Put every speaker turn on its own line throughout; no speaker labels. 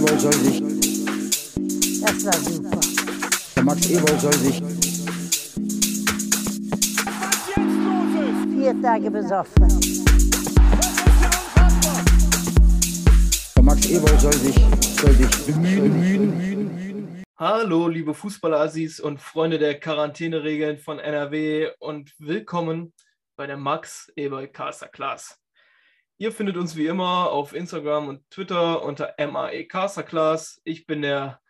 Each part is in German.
Ewald soll sich,
Das war super.
der Max Ewald soll sich,
Vier Tage besoffen.
der Max Ewald soll sich, soll sich bemühen,
Hallo, liebe Fußballassis und Freunde der Quarantäneregeln von NRW und willkommen bei der Max Eberl Caster Class. Ihr findet uns wie immer auf Instagram und Twitter unter MAE Caster Class. Ich bin der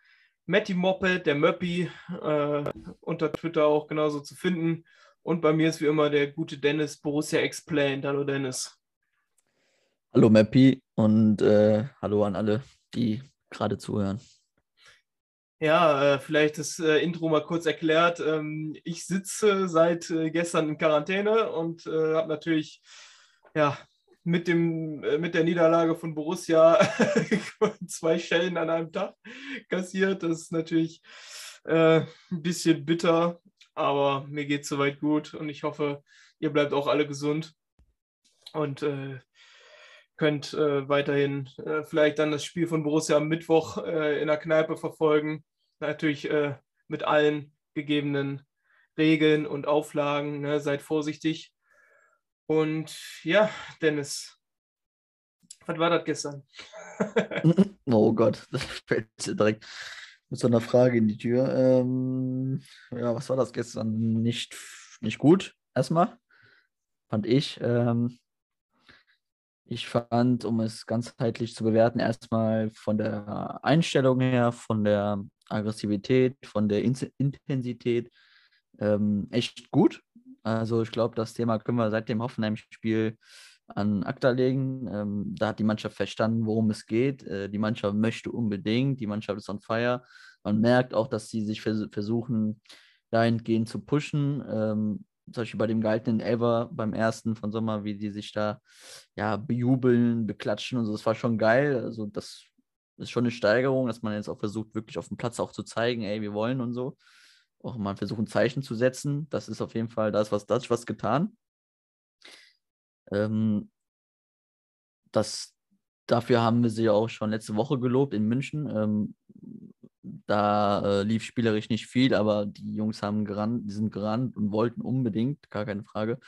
Matti Moppet, der Möppi, äh, unter Twitter auch genauso zu finden. Und bei mir ist wie immer der gute Dennis Borussia Explained. Hallo Dennis.
Hallo Mappy und äh, hallo an alle, die gerade zuhören.
Ja, äh, vielleicht das äh, Intro mal kurz erklärt. Ähm, ich sitze seit äh, gestern in Quarantäne und äh, habe natürlich ja, mit, dem, äh, mit der Niederlage von Borussia zwei Schellen an einem Tag kassiert. Das ist natürlich äh, ein bisschen bitter, aber mir geht es soweit gut und ich hoffe, ihr bleibt auch alle gesund und äh, könnt äh, weiterhin äh, vielleicht dann das Spiel von Borussia am Mittwoch äh, in der Kneipe verfolgen. Natürlich mit allen gegebenen Regeln und Auflagen. Ne? Seid vorsichtig. Und ja, Dennis, was war das gestern?
Oh Gott, das fällt dir direkt mit so einer Frage in die Tür. Ähm, ja, was war das gestern? Nicht, nicht gut, erstmal, fand ich. Ähm, ich fand, um es ganzheitlich zu bewerten, erstmal von der Einstellung her, von der Aggressivität, von der In Intensität ähm, echt gut. Also ich glaube, das Thema können wir seit dem Hoffenheim-Spiel an ACTA legen. Ähm, da hat die Mannschaft verstanden, worum es geht. Äh, die Mannschaft möchte unbedingt, die Mannschaft ist on fire. Man merkt auch, dass sie sich vers versuchen, dahingehend zu pushen. Ähm, zum Beispiel bei dem gehaltenen Elver beim ersten von Sommer, wie die sich da ja bejubeln, beklatschen und so. Das war schon geil. Also das ist schon eine Steigerung, dass man jetzt auch versucht, wirklich auf dem Platz auch zu zeigen, ey, wir wollen und so. Auch mal versuchen, Zeichen zu setzen. Das ist auf jeden Fall, da ist was, das was getan. Ähm, das, dafür haben wir sie ja auch schon letzte Woche gelobt in München. Ähm, da äh, lief spielerisch nicht viel, aber die Jungs haben gerannt, die sind gerannt und wollten unbedingt, gar keine Frage.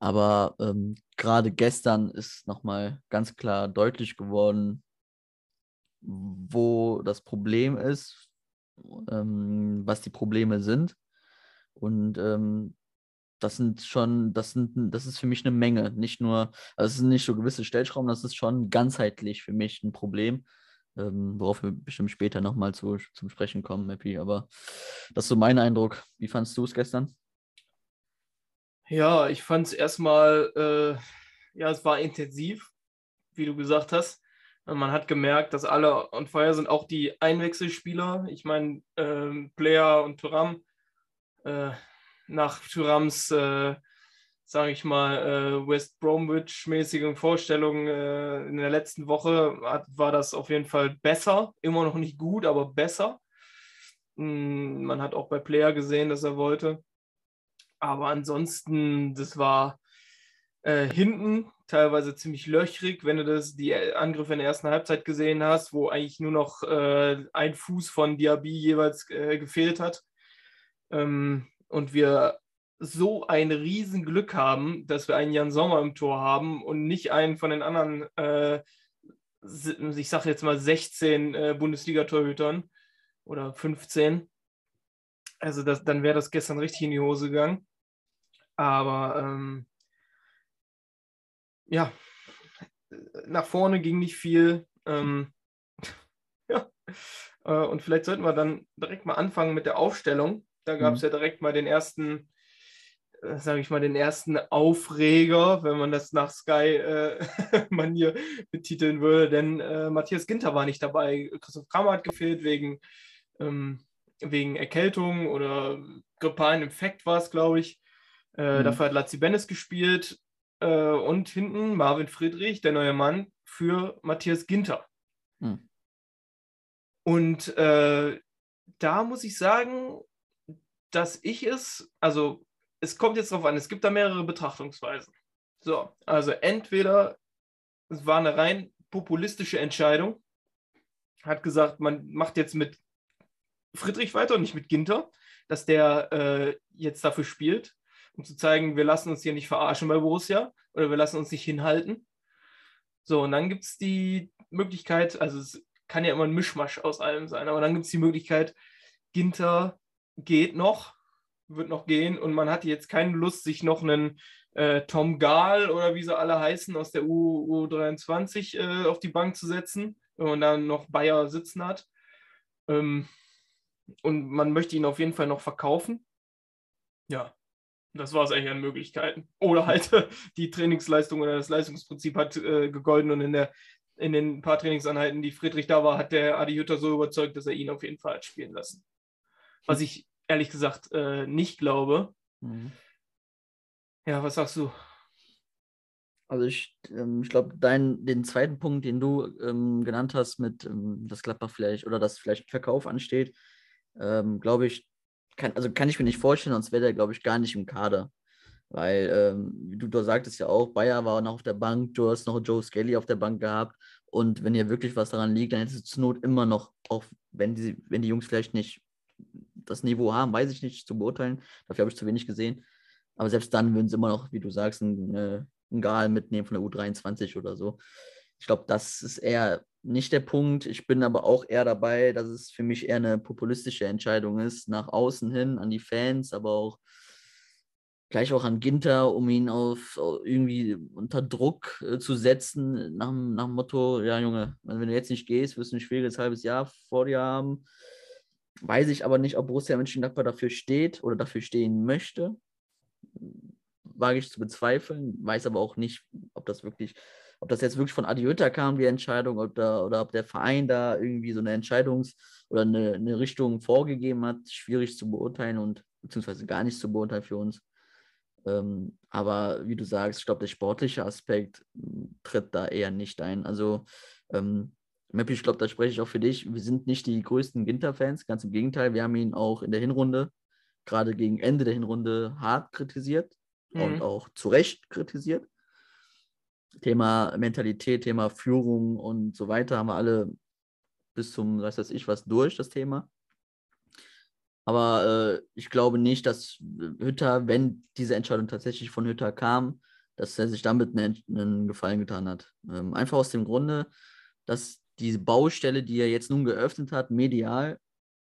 Aber ähm, gerade gestern ist nochmal ganz klar deutlich geworden, wo das Problem ist, ähm, was die Probleme sind. Und ähm, das sind schon, das sind, das ist für mich eine Menge. Nicht nur, also es sind nicht so gewisse Stellschrauben, das ist schon ganzheitlich für mich ein Problem, ähm, worauf wir bestimmt später nochmal zu, zum Sprechen kommen, Mappy. Aber das ist so mein Eindruck. Wie fandest du es gestern?
Ja, ich fand es erstmal, äh, ja, es war intensiv, wie du gesagt hast. Man hat gemerkt, dass alle on fire sind, auch die Einwechselspieler. Ich meine, ähm, Player und Thuram. Äh, nach Thurams, äh, sage ich mal, äh, West Bromwich-mäßigen Vorstellungen äh, in der letzten Woche hat, war das auf jeden Fall besser. Immer noch nicht gut, aber besser. Mm, man hat auch bei Player gesehen, dass er wollte. Aber ansonsten, das war äh, hinten teilweise ziemlich löchrig, wenn du das, die Angriffe in der ersten Halbzeit gesehen hast, wo eigentlich nur noch äh, ein Fuß von Diaby jeweils äh, gefehlt hat. Ähm, und wir so ein Riesenglück haben, dass wir einen Jan Sommer im Tor haben und nicht einen von den anderen, äh, ich sage jetzt mal 16 äh, Bundesliga-Torhütern oder 15. Also das, dann wäre das gestern richtig in die Hose gegangen. Aber ähm, ja, nach vorne ging nicht viel. Ähm, ja. Äh, und vielleicht sollten wir dann direkt mal anfangen mit der Aufstellung. Da gab es mhm. ja direkt mal den ersten, äh, sage ich mal, den ersten Aufreger, wenn man das nach Sky-Manier äh, betiteln würde. Denn äh, Matthias Ginter war nicht dabei. Christoph Kramer hat gefehlt wegen, ähm, wegen Erkältung oder grippalen Infekt war es, glaube ich. Äh, mhm. Dafür hat Lazzi Bennis gespielt. Äh, und hinten Marvin Friedrich, der neue Mann, für Matthias Ginter. Mhm. Und äh, da muss ich sagen, dass ich es, also es kommt jetzt darauf an, es gibt da mehrere Betrachtungsweisen. So, also entweder es war eine rein populistische Entscheidung, hat gesagt, man macht jetzt mit Friedrich weiter und nicht mit Ginter, dass der äh, jetzt dafür spielt, um zu zeigen, wir lassen uns hier nicht verarschen bei Borussia oder wir lassen uns nicht hinhalten. So, und dann gibt es die Möglichkeit, also es kann ja immer ein Mischmasch aus allem sein, aber dann gibt es die Möglichkeit, Ginter geht noch, wird noch gehen und man hat jetzt keine Lust, sich noch einen äh, Tom Gahl oder wie sie alle heißen aus der U U23 äh, auf die Bank zu setzen, wenn man dann noch Bayer sitzen hat. Ähm, und man möchte ihn auf jeden Fall noch verkaufen. Ja, das war es eigentlich an Möglichkeiten. Oder halt die Trainingsleistung oder das Leistungsprinzip hat äh, gegolten und in, der, in den paar Trainingseinheiten, die Friedrich da war, hat der Adi Hütter so überzeugt, dass er ihn auf jeden Fall hat spielen lassen. Was ich ehrlich gesagt äh, nicht glaube. Mhm. Ja, was sagst du?
Also ich, ähm, ich glaube, den zweiten Punkt, den du ähm, genannt hast, mit ähm, dass Gladbach vielleicht oder dass vielleicht Verkauf ansteht, ähm, glaube ich, kann, also kann ich mir nicht vorstellen, sonst wäre der, glaube ich, gar nicht im Kader. Weil, ähm, wie du da sagtest ja auch, Bayer war noch auf der Bank, du hast noch Joe Skelly auf der Bank gehabt. Und wenn hier wirklich was daran liegt, dann hättest du zur Not immer noch, auch wenn die, wenn die Jungs vielleicht nicht das Niveau haben, weiß ich nicht zu beurteilen. Dafür habe ich zu wenig gesehen. Aber selbst dann würden sie immer noch, wie du sagst, einen, äh, einen Gal mitnehmen von der U23 oder so. Ich glaube, das ist eher nicht der Punkt. Ich bin aber auch eher dabei, dass es für mich eher eine populistische Entscheidung ist, nach außen hin, an die Fans, aber auch gleich auch an Ginter, um ihn auf irgendwie unter Druck äh, zu setzen, nach, nach dem Motto, ja Junge, wenn du jetzt nicht gehst, wirst du ein schwieriges halbes Jahr vor dir haben. Weiß ich aber nicht, ob Borussia Mönchengladbach dafür steht oder dafür stehen möchte. Wage ich zu bezweifeln, weiß aber auch nicht, ob das wirklich ob das jetzt wirklich von Adi Hütter kam, die Entscheidung, oder, oder ob der Verein da irgendwie so eine Entscheidungs- oder eine, eine Richtung vorgegeben hat, schwierig zu beurteilen und beziehungsweise gar nicht zu beurteilen für uns. Ähm, aber wie du sagst, ich glaube, der sportliche Aspekt hm, tritt da eher nicht ein. Also, ähm, Meppi, ich glaube, da spreche ich auch für dich. Wir sind nicht die größten Ginter-Fans, ganz im Gegenteil. Wir haben ihn auch in der Hinrunde, gerade gegen Ende der Hinrunde, hart kritisiert mhm. und auch zu Recht kritisiert. Thema Mentalität, Thema Führung und so weiter haben wir alle bis zum, was weiß ich, was durch, das Thema. Aber äh, ich glaube nicht, dass Hütter, wenn diese Entscheidung tatsächlich von Hütter kam, dass er sich damit einen, einen Gefallen getan hat. Ähm, einfach aus dem Grunde, dass diese Baustelle, die er jetzt nun geöffnet hat, medial,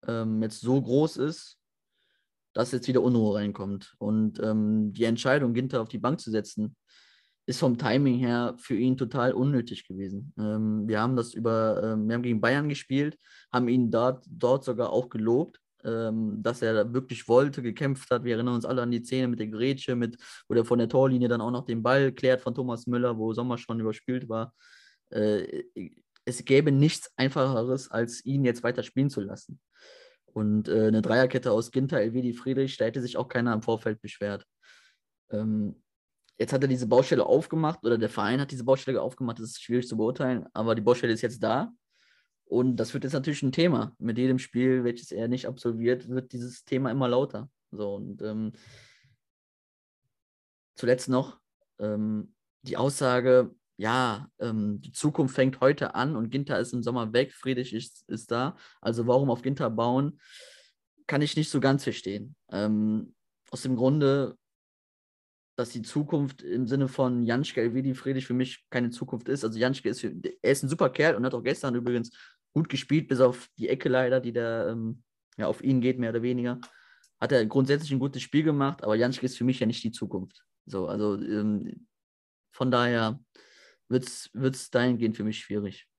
ähm, jetzt so groß ist, dass jetzt wieder Unruhe reinkommt. Und ähm, die Entscheidung, Ginter auf die Bank zu setzen, ist vom Timing her für ihn total unnötig gewesen. Ähm, wir haben das über, ähm, wir haben gegen Bayern gespielt, haben ihn dort, dort sogar auch gelobt, ähm, dass er wirklich wollte, gekämpft hat. Wir erinnern uns alle an die Szene mit der Grätsche, mit, wo er von der Torlinie dann auch noch den Ball klärt von Thomas Müller, wo Sommer schon überspielt war. Äh, es gäbe nichts Einfacheres, als ihn jetzt weiter spielen zu lassen. Und äh, eine Dreierkette aus Ginter, Elvedi, Friedrich, da hätte sich auch keiner im Vorfeld beschwert. Ähm, Jetzt hat er diese Baustelle aufgemacht oder der Verein hat diese Baustelle aufgemacht, das ist schwierig zu beurteilen, aber die Baustelle ist jetzt da. Und das wird jetzt natürlich ein Thema. Mit jedem Spiel, welches er nicht absolviert, wird dieses Thema immer lauter. So, und ähm, zuletzt noch ähm, die Aussage, ja, ähm, die Zukunft fängt heute an und Ginter ist im Sommer weg, Friedrich ist, ist da. Also warum auf Ginter bauen, kann ich nicht so ganz verstehen. Ähm, aus dem Grunde, dass die Zukunft im Sinne von Janschke, Elvedi, Friedrich für mich keine Zukunft ist. Also Janschke ist, er ist ein super Kerl und hat auch gestern übrigens gut gespielt, bis auf die Ecke leider, die da ähm, ja, auf ihn geht, mehr oder weniger. Hat er grundsätzlich ein gutes Spiel gemacht, aber Janschke ist für mich ja nicht die Zukunft. So, also ähm, von daher wird es dahingehend für mich schwierig.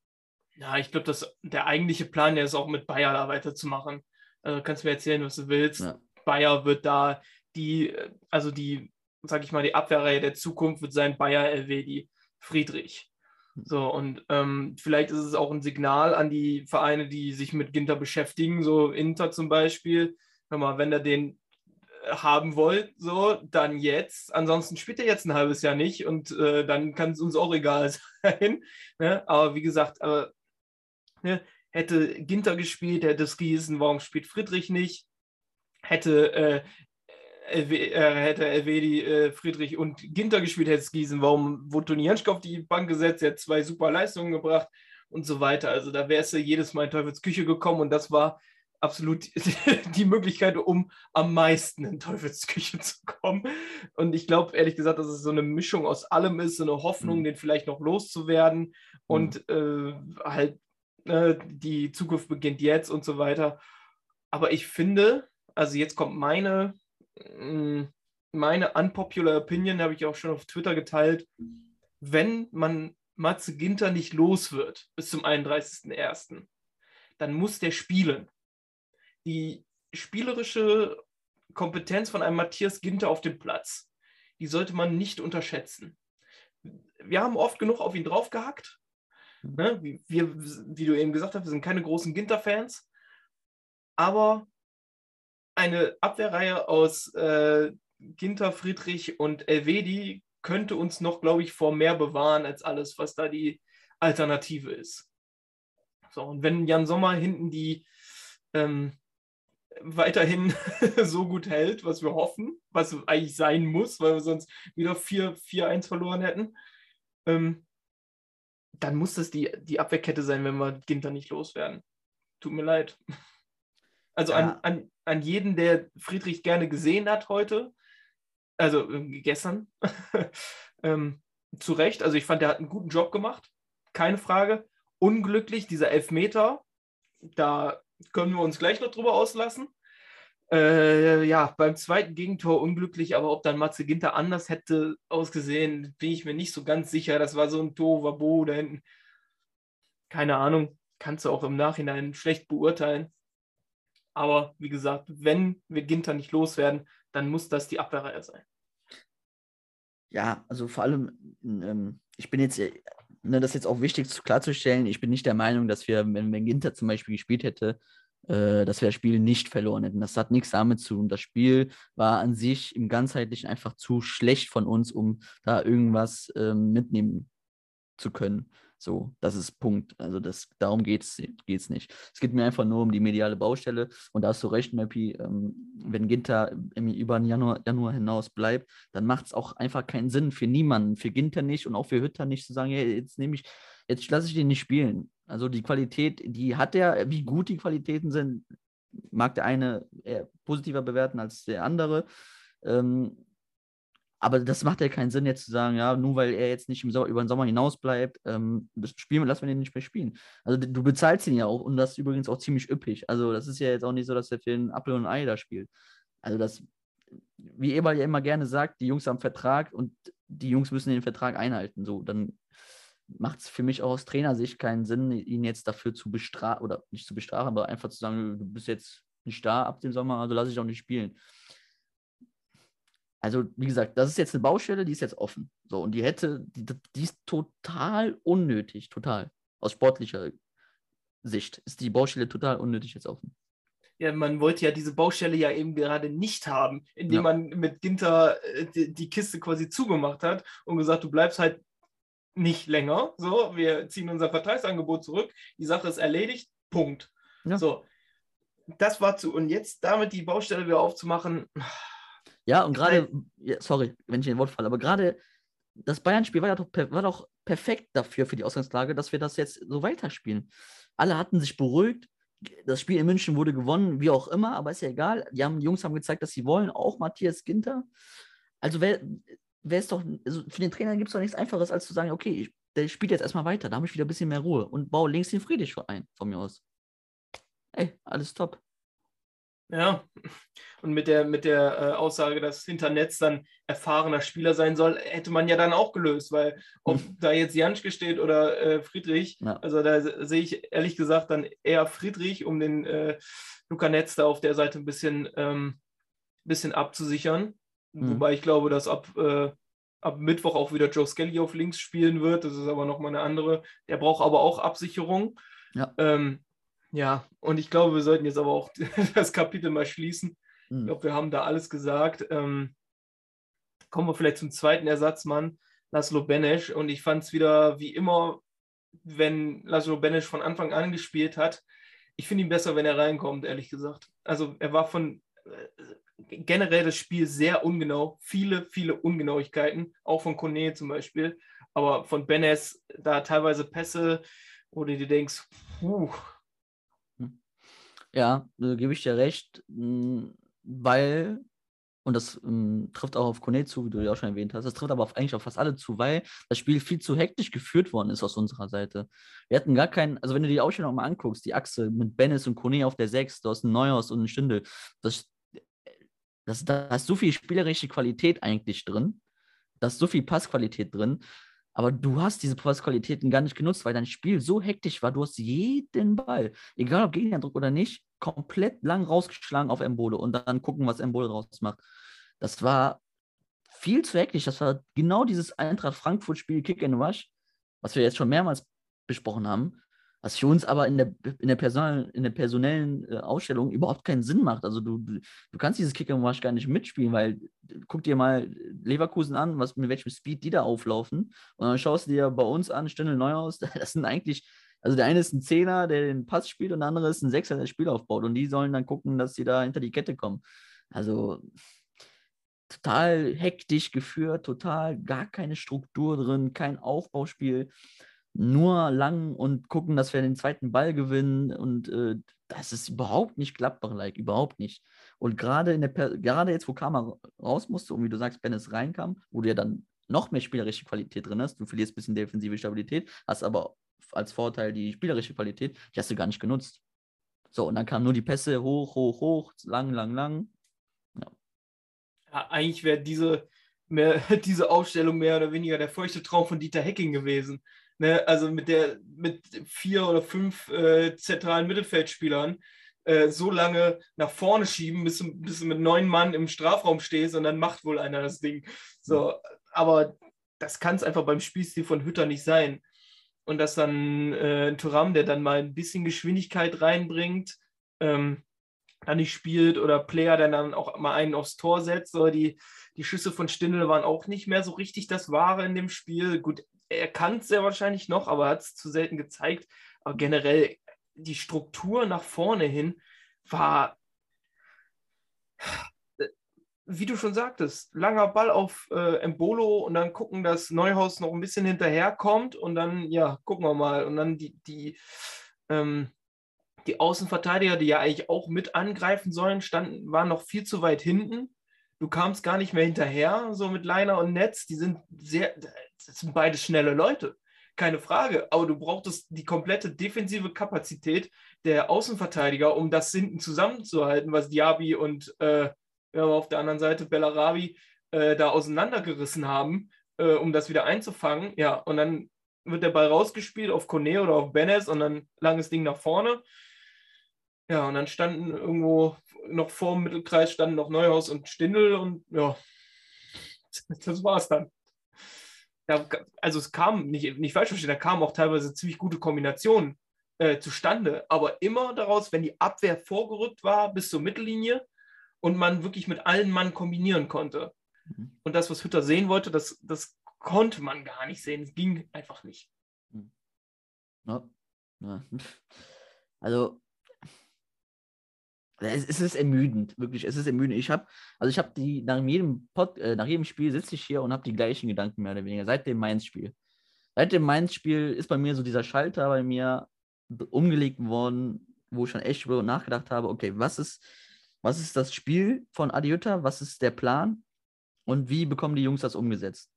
Ja, ich glaube, dass der eigentliche Plan, der ist auch mit Bayer da weiterzumachen. Also kannst du mir erzählen, was du willst. Ja. Bayer wird da die, also die sag ich mal, die Abwehrreihe der Zukunft wird sein Bayer Elvedi Friedrich. So, und ähm, vielleicht ist es auch ein Signal an die Vereine, die sich mit Ginter beschäftigen, so Inter zum Beispiel. Hör mal, wenn ihr den äh, haben wollt, so, dann jetzt. Ansonsten spielt er jetzt ein halbes Jahr nicht und äh, dann kann es uns auch egal sein. ne? Aber wie gesagt, äh, ne? hätte Ginter gespielt, hätte es gießen, warum spielt Friedrich nicht? Hätte äh, äh, hätte Elvedi, äh, Friedrich und Ginter gespielt, hätte es Gießen. Warum wurde Toni Janschke auf die Bank gesetzt? Er hat zwei super Leistungen gebracht. und so weiter. Also da wärst du jedes Mal in Teufels Küche gekommen und das war absolut die Möglichkeit, um am meisten in Teufels Küche zu kommen. Und ich glaube, ehrlich gesagt, dass es so eine Mischung aus allem ist, so eine Hoffnung,
Mhm.
den vielleicht noch loszuwerden und äh, halt äh, die Zukunft beginnt jetzt und so weiter. Aber ich finde, also jetzt kommt meine, meine unpopular Opinion, habe ich auch schon auf Twitter geteilt, wenn man Matze Ginter nicht los wird bis zum 31.01., dann muss der spielen. Die spielerische Kompetenz von einem Matthias Ginter auf dem Platz, die sollte man nicht unterschätzen. Wir haben oft genug auf ihn draufgehackt. Ne? Wir, wie du eben gesagt hast, wir sind keine großen Ginter-Fans. Aber eine Abwehrreihe aus äh, Ginter, Friedrich und Elvedi könnte uns noch, glaube ich, vor mehr bewahren als alles, was da die Alternative ist. So, und wenn Jan Sommer hinten die ähm, weiterhin so gut hält, was wir hoffen, was eigentlich sein muss, weil wir sonst wieder 4-1 verloren hätten, ähm, dann muss das die, die Abwehrkette sein, wenn wir Ginter nicht loswerden. Tut mir leid. Also
Ja.
an, an, an jeden, der Friedrich gerne gesehen hat heute, also äh, gestern, ähm, zu Recht. Also ich fand, der hat einen guten Job gemacht, keine Frage. Unglücklich, dieser Elfmeter, da können wir uns gleich noch drüber auslassen. Äh, ja, beim zweiten Gegentor unglücklich, aber ob dann Matze Ginter anders hätte ausgesehen, bin ich mir nicht so ganz sicher. Das war so ein Tovabo da hinten. Keine Ahnung, kannst du auch im Nachhinein schlecht beurteilen. Aber wie gesagt, wenn wir Ginter nicht loswerden, dann muss das die Abwehrreihe sein.
Ja, also vor allem, ähm, ich bin jetzt, äh, ne, das ist jetzt auch wichtig zu, klarzustellen, ich bin nicht der Meinung, dass wir, wenn, wenn Ginter zum Beispiel gespielt hätte, äh, dass wir das Spiel nicht verloren hätten. Das hat nichts damit zu tun. Das Spiel war an sich im Ganzheitlichen einfach zu schlecht von uns, um da irgendwas ähm, mitnehmen zu können. So, das ist Punkt. Also das, darum geht es nicht. Es geht mir einfach nur um die mediale Baustelle. Und da hast du recht, Mappy, ähm, wenn Ginter im, über den Januar, Januar hinaus bleibt, dann macht es auch einfach keinen Sinn für niemanden, für Ginter nicht und auch für Hütter nicht zu sagen, hey, jetzt nehme ich, jetzt lasse ich den nicht spielen. Also die Qualität, die hat er, wie gut die Qualitäten sind, mag der eine positiver bewerten als der andere. Ähm, aber das macht ja keinen Sinn, jetzt zu sagen, ja, nur weil er jetzt nicht Sommer, über den Sommer hinaus bleibt, ähm, spielen, lassen wir den nicht mehr spielen. Also du bezahlst ihn ja auch und das übrigens auch ziemlich üppig. Also das ist ja jetzt auch nicht so, dass er für einen Apfel und Ei da spielt. Also das, wie Eberl ja immer gerne sagt, die Jungs haben Vertrag und die Jungs müssen den Vertrag einhalten. So, dann macht es für mich auch aus Trainersicht keinen Sinn, ihn jetzt dafür zu bestrafen, oder nicht zu bestrafen, aber einfach zu sagen, du bist jetzt nicht da ab dem Sommer, also lasse ich auch nicht spielen. Also, wie gesagt, das ist jetzt eine Baustelle, die ist jetzt offen. So, und die hätte, die, die ist total unnötig, total. Aus sportlicher Sicht ist die Baustelle total unnötig jetzt offen.
Ja, man wollte ja diese Baustelle ja eben gerade nicht haben, indem
Ja.
man mit Ginter äh, die, die Kiste quasi zugemacht hat und gesagt, du bleibst halt nicht länger. So, wir ziehen unser Vertragsangebot zurück. Die Sache ist erledigt. Punkt.
Ja.
So, das war zu. Und jetzt damit die Baustelle wieder aufzumachen,
Ja, und gerade, ja, sorry, wenn ich in den Wort falle, aber gerade das Bayern-Spiel war ja doch, war doch perfekt dafür, für die Ausgangslage, dass wir das jetzt so weiterspielen. Alle hatten sich beruhigt. Das Spiel in München wurde gewonnen, wie auch immer, aber ist ja egal. Die, haben, die Jungs haben gezeigt, dass sie wollen, auch Matthias Ginter. Also wer, wer ist doch, also für den Trainer gibt es doch nichts Einfaches, als zu sagen, okay, ich, der spielt jetzt erstmal weiter, da habe ich wieder ein bisschen mehr Ruhe und baue links den Friedrich ein, von mir aus. Ey, alles top.
Ja, und mit der, mit der äh, Aussage, dass hinter Netz dann erfahrener Spieler sein soll, hätte man ja dann auch gelöst, weil ob da jetzt Janschke steht oder äh, Friedrich,
Ja.
also da se- sehe ich ehrlich gesagt dann eher Friedrich, um den äh, Luca Netz da auf der Seite ein bisschen, ähm, bisschen abzusichern.
Mhm.
Wobei ich glaube, dass ab, äh, ab Mittwoch auch wieder Joe Skelly auf links spielen wird. Das ist aber nochmal eine andere. Der braucht aber auch Absicherung.
Ja.
Ähm, ja, und ich glaube, wir sollten jetzt aber auch das Kapitel mal schließen. Ich
Mhm.
glaube, wir haben da alles gesagt. Ähm, kommen wir vielleicht zum zweiten Ersatzmann, Laszlo Benesch. Und ich fand es wieder wie immer, wenn Laszlo Benesch von Anfang an gespielt hat. Ich finde ihn besser, wenn er reinkommt, ehrlich gesagt. Also er war von äh, generell das Spiel sehr ungenau. Viele, viele Ungenauigkeiten, auch von Kone zum Beispiel. Aber von Benes da teilweise Pässe wo du dir denkst, puh,
Ja, äh, gebe ich dir recht, mh, weil, und das ähm, trifft auch auf Kone zu, wie du ja auch schon erwähnt hast, das trifft aber auf, eigentlich auf fast alle zu, weil das Spiel viel zu hektisch geführt worden ist aus unserer Seite. Wir hatten gar keinen, also wenn du die Ausstellung mal anguckst, die Achse mit Bennis und Kone auf der 6, du hast einen Neuhaus und einen Stündel, das, das, da ist so viel spielerische Qualität eigentlich drin, da ist so viel Passqualität drin, aber du hast diese Passqualitäten gar nicht genutzt, weil dein Spiel so hektisch war. Du hast jeden Ball, egal ob Gegnerdruck oder nicht, komplett lang rausgeschlagen auf Embole und dann gucken, was Embole draus macht. Das war viel zu hektisch. Das war genau dieses Eintracht Frankfurt-Spiel Kick and Rush, was wir jetzt schon mehrmals besprochen haben, was für uns aber in der, in der, Person, in der personellen äh, Ausstellung überhaupt keinen Sinn macht. Also du, du, du kannst dieses Kick and Rush gar nicht mitspielen, weil guck dir mal Leverkusen an, was, mit welchem Speed die da auflaufen. Und dann schaust du dir bei uns an, Stündel Neuhaus, das sind eigentlich, also der eine ist ein Zehner, der den Pass spielt und der andere ist ein Sechser, der das Spiel aufbaut. Und die sollen dann gucken, dass sie da hinter die Kette kommen. Also total hektisch geführt, total gar keine Struktur drin, kein Aufbauspiel nur lang und gucken, dass wir den zweiten Ball gewinnen. Und äh, das ist überhaupt nicht Gladbach-like, überhaupt nicht. Und gerade in der Per- gerade jetzt, wo Kramer raus musste und wie du sagst, Bennis reinkam, wo du ja dann noch mehr spielerische Qualität drin hast, du verlierst ein bisschen defensive Stabilität, hast aber als Vorteil die spielerische Qualität, die hast du gar nicht genutzt. So, und dann kamen nur die Pässe hoch, hoch, hoch, lang, lang, lang.
ja, eigentlich wäre diese, diese Aufstellung mehr oder weniger der feuchte Traum von Dieter Hecking gewesen. Ne? Also mit der mit vier oder fünf äh, zentralen Mittelfeldspielern äh, so lange nach vorne schieben, bis, du- bis du mit neun Mann im Strafraum stehst und dann macht wohl einer das Ding. So, aber das kann es einfach beim Spielstil von Hütter nicht sein. Und dass dann äh, ein Thuram, der dann mal ein bisschen Geschwindigkeit reinbringt, ähm, dann nicht spielt oder Player, der dann auch mal einen aufs Tor setzt. Oder die, die Schüsse von Stindl waren auch nicht mehr so richtig das Wahre in dem Spiel. Gut, er kann es sehr wahrscheinlich noch, aber er hat es zu selten gezeigt. Aber generell die Struktur nach vorne hin war, wie du schon sagtest, langer Ball auf äh, Embolo und dann gucken, dass Neuhaus noch ein bisschen hinterherkommt und dann, ja, gucken wir mal. Und dann die, die, ähm, die Außenverteidiger, die ja eigentlich auch mit angreifen sollen, standen, waren noch viel zu weit hinten. Du kamst gar nicht mehr hinterher, so mit Leiner und Netz. Die sind sehr, das sind beides schnelle Leute, keine Frage. Aber du brauchtest die komplette defensive Kapazität der Außenverteidiger, um das hinten zusammenzuhalten, was Diaby und äh, ja, auf der anderen Seite Bellarabi äh, da auseinandergerissen haben, äh, um das wieder einzufangen. Ja, und dann wird der Ball rausgespielt auf Kone oder auf Benes und dann langes Ding nach vorne. Ja, und dann standen irgendwo noch vor dem Mittelkreis standen noch Neuhaus und Stindl und ja, das war's dann. Da, also es kam, nicht, nicht falsch verstehen, da kamen auch teilweise ziemlich gute Kombinationen äh, zustande, aber immer daraus, wenn die Abwehr vorgerückt war bis zur Mittellinie und man wirklich mit allen Mann kombinieren konnte.
Mhm.
Und das, was Hütter sehen wollte, das, das konnte man gar nicht sehen. Es ging einfach nicht.
Ja. Ja. Also, es, ist ermüdend, wirklich, es ist ermüdend. Ich habe, also ich habe die, nach jedem Pod, äh, nach jedem Spiel sitze ich hier und habe die gleichen Gedanken mehr oder weniger, seit dem Mainz-Spiel. Seit dem Mainz-Spiel ist bei mir so dieser Schalter bei mir umgelegt worden, wo ich schon echt drüber nachgedacht habe, okay, was ist, was ist das Spiel von Adiutta, was ist der Plan und wie bekommen die Jungs das umgesetzt?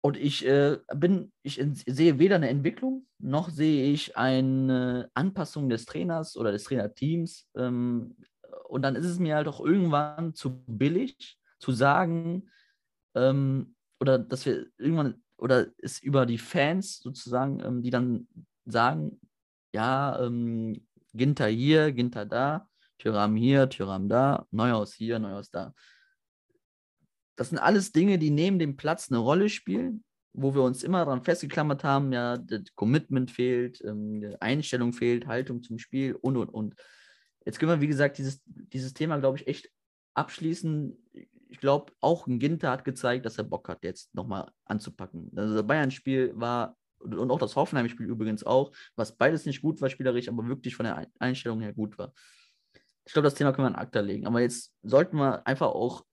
Und ich äh, bin, ich sehe weder eine Entwicklung, noch sehe ich eine Anpassung des Trainers oder des Trainerteams. Ähm, und dann ist es mir halt auch irgendwann zu billig zu sagen, ähm, oder dass wir irgendwann, oder es über die Fans sozusagen, ähm, die dann sagen, ja, ähm, Ginter hier, Ginter da, Tyram hier, Tyram da, Neuhaus hier, Neuhaus da. Das sind alles Dinge, die neben dem Platz eine Rolle spielen, wo wir uns immer daran festgeklammert haben, ja, das Commitment fehlt, ähm, die Einstellung fehlt, Haltung zum Spiel und und und. Jetzt können wir, wie gesagt, dieses, dieses Thema, glaube ich, echt abschließen. Ich glaube, auch ein Ginter hat gezeigt, dass er Bock hat, jetzt nochmal anzupacken. Also das Bayern-Spiel war, und auch das Hoffenheim-Spiel übrigens auch, was beides nicht gut war spielerisch, aber wirklich von der Ein- Einstellung her gut war. Ich glaube, das Thema können wir an Akta legen. Aber jetzt sollten wir einfach auch,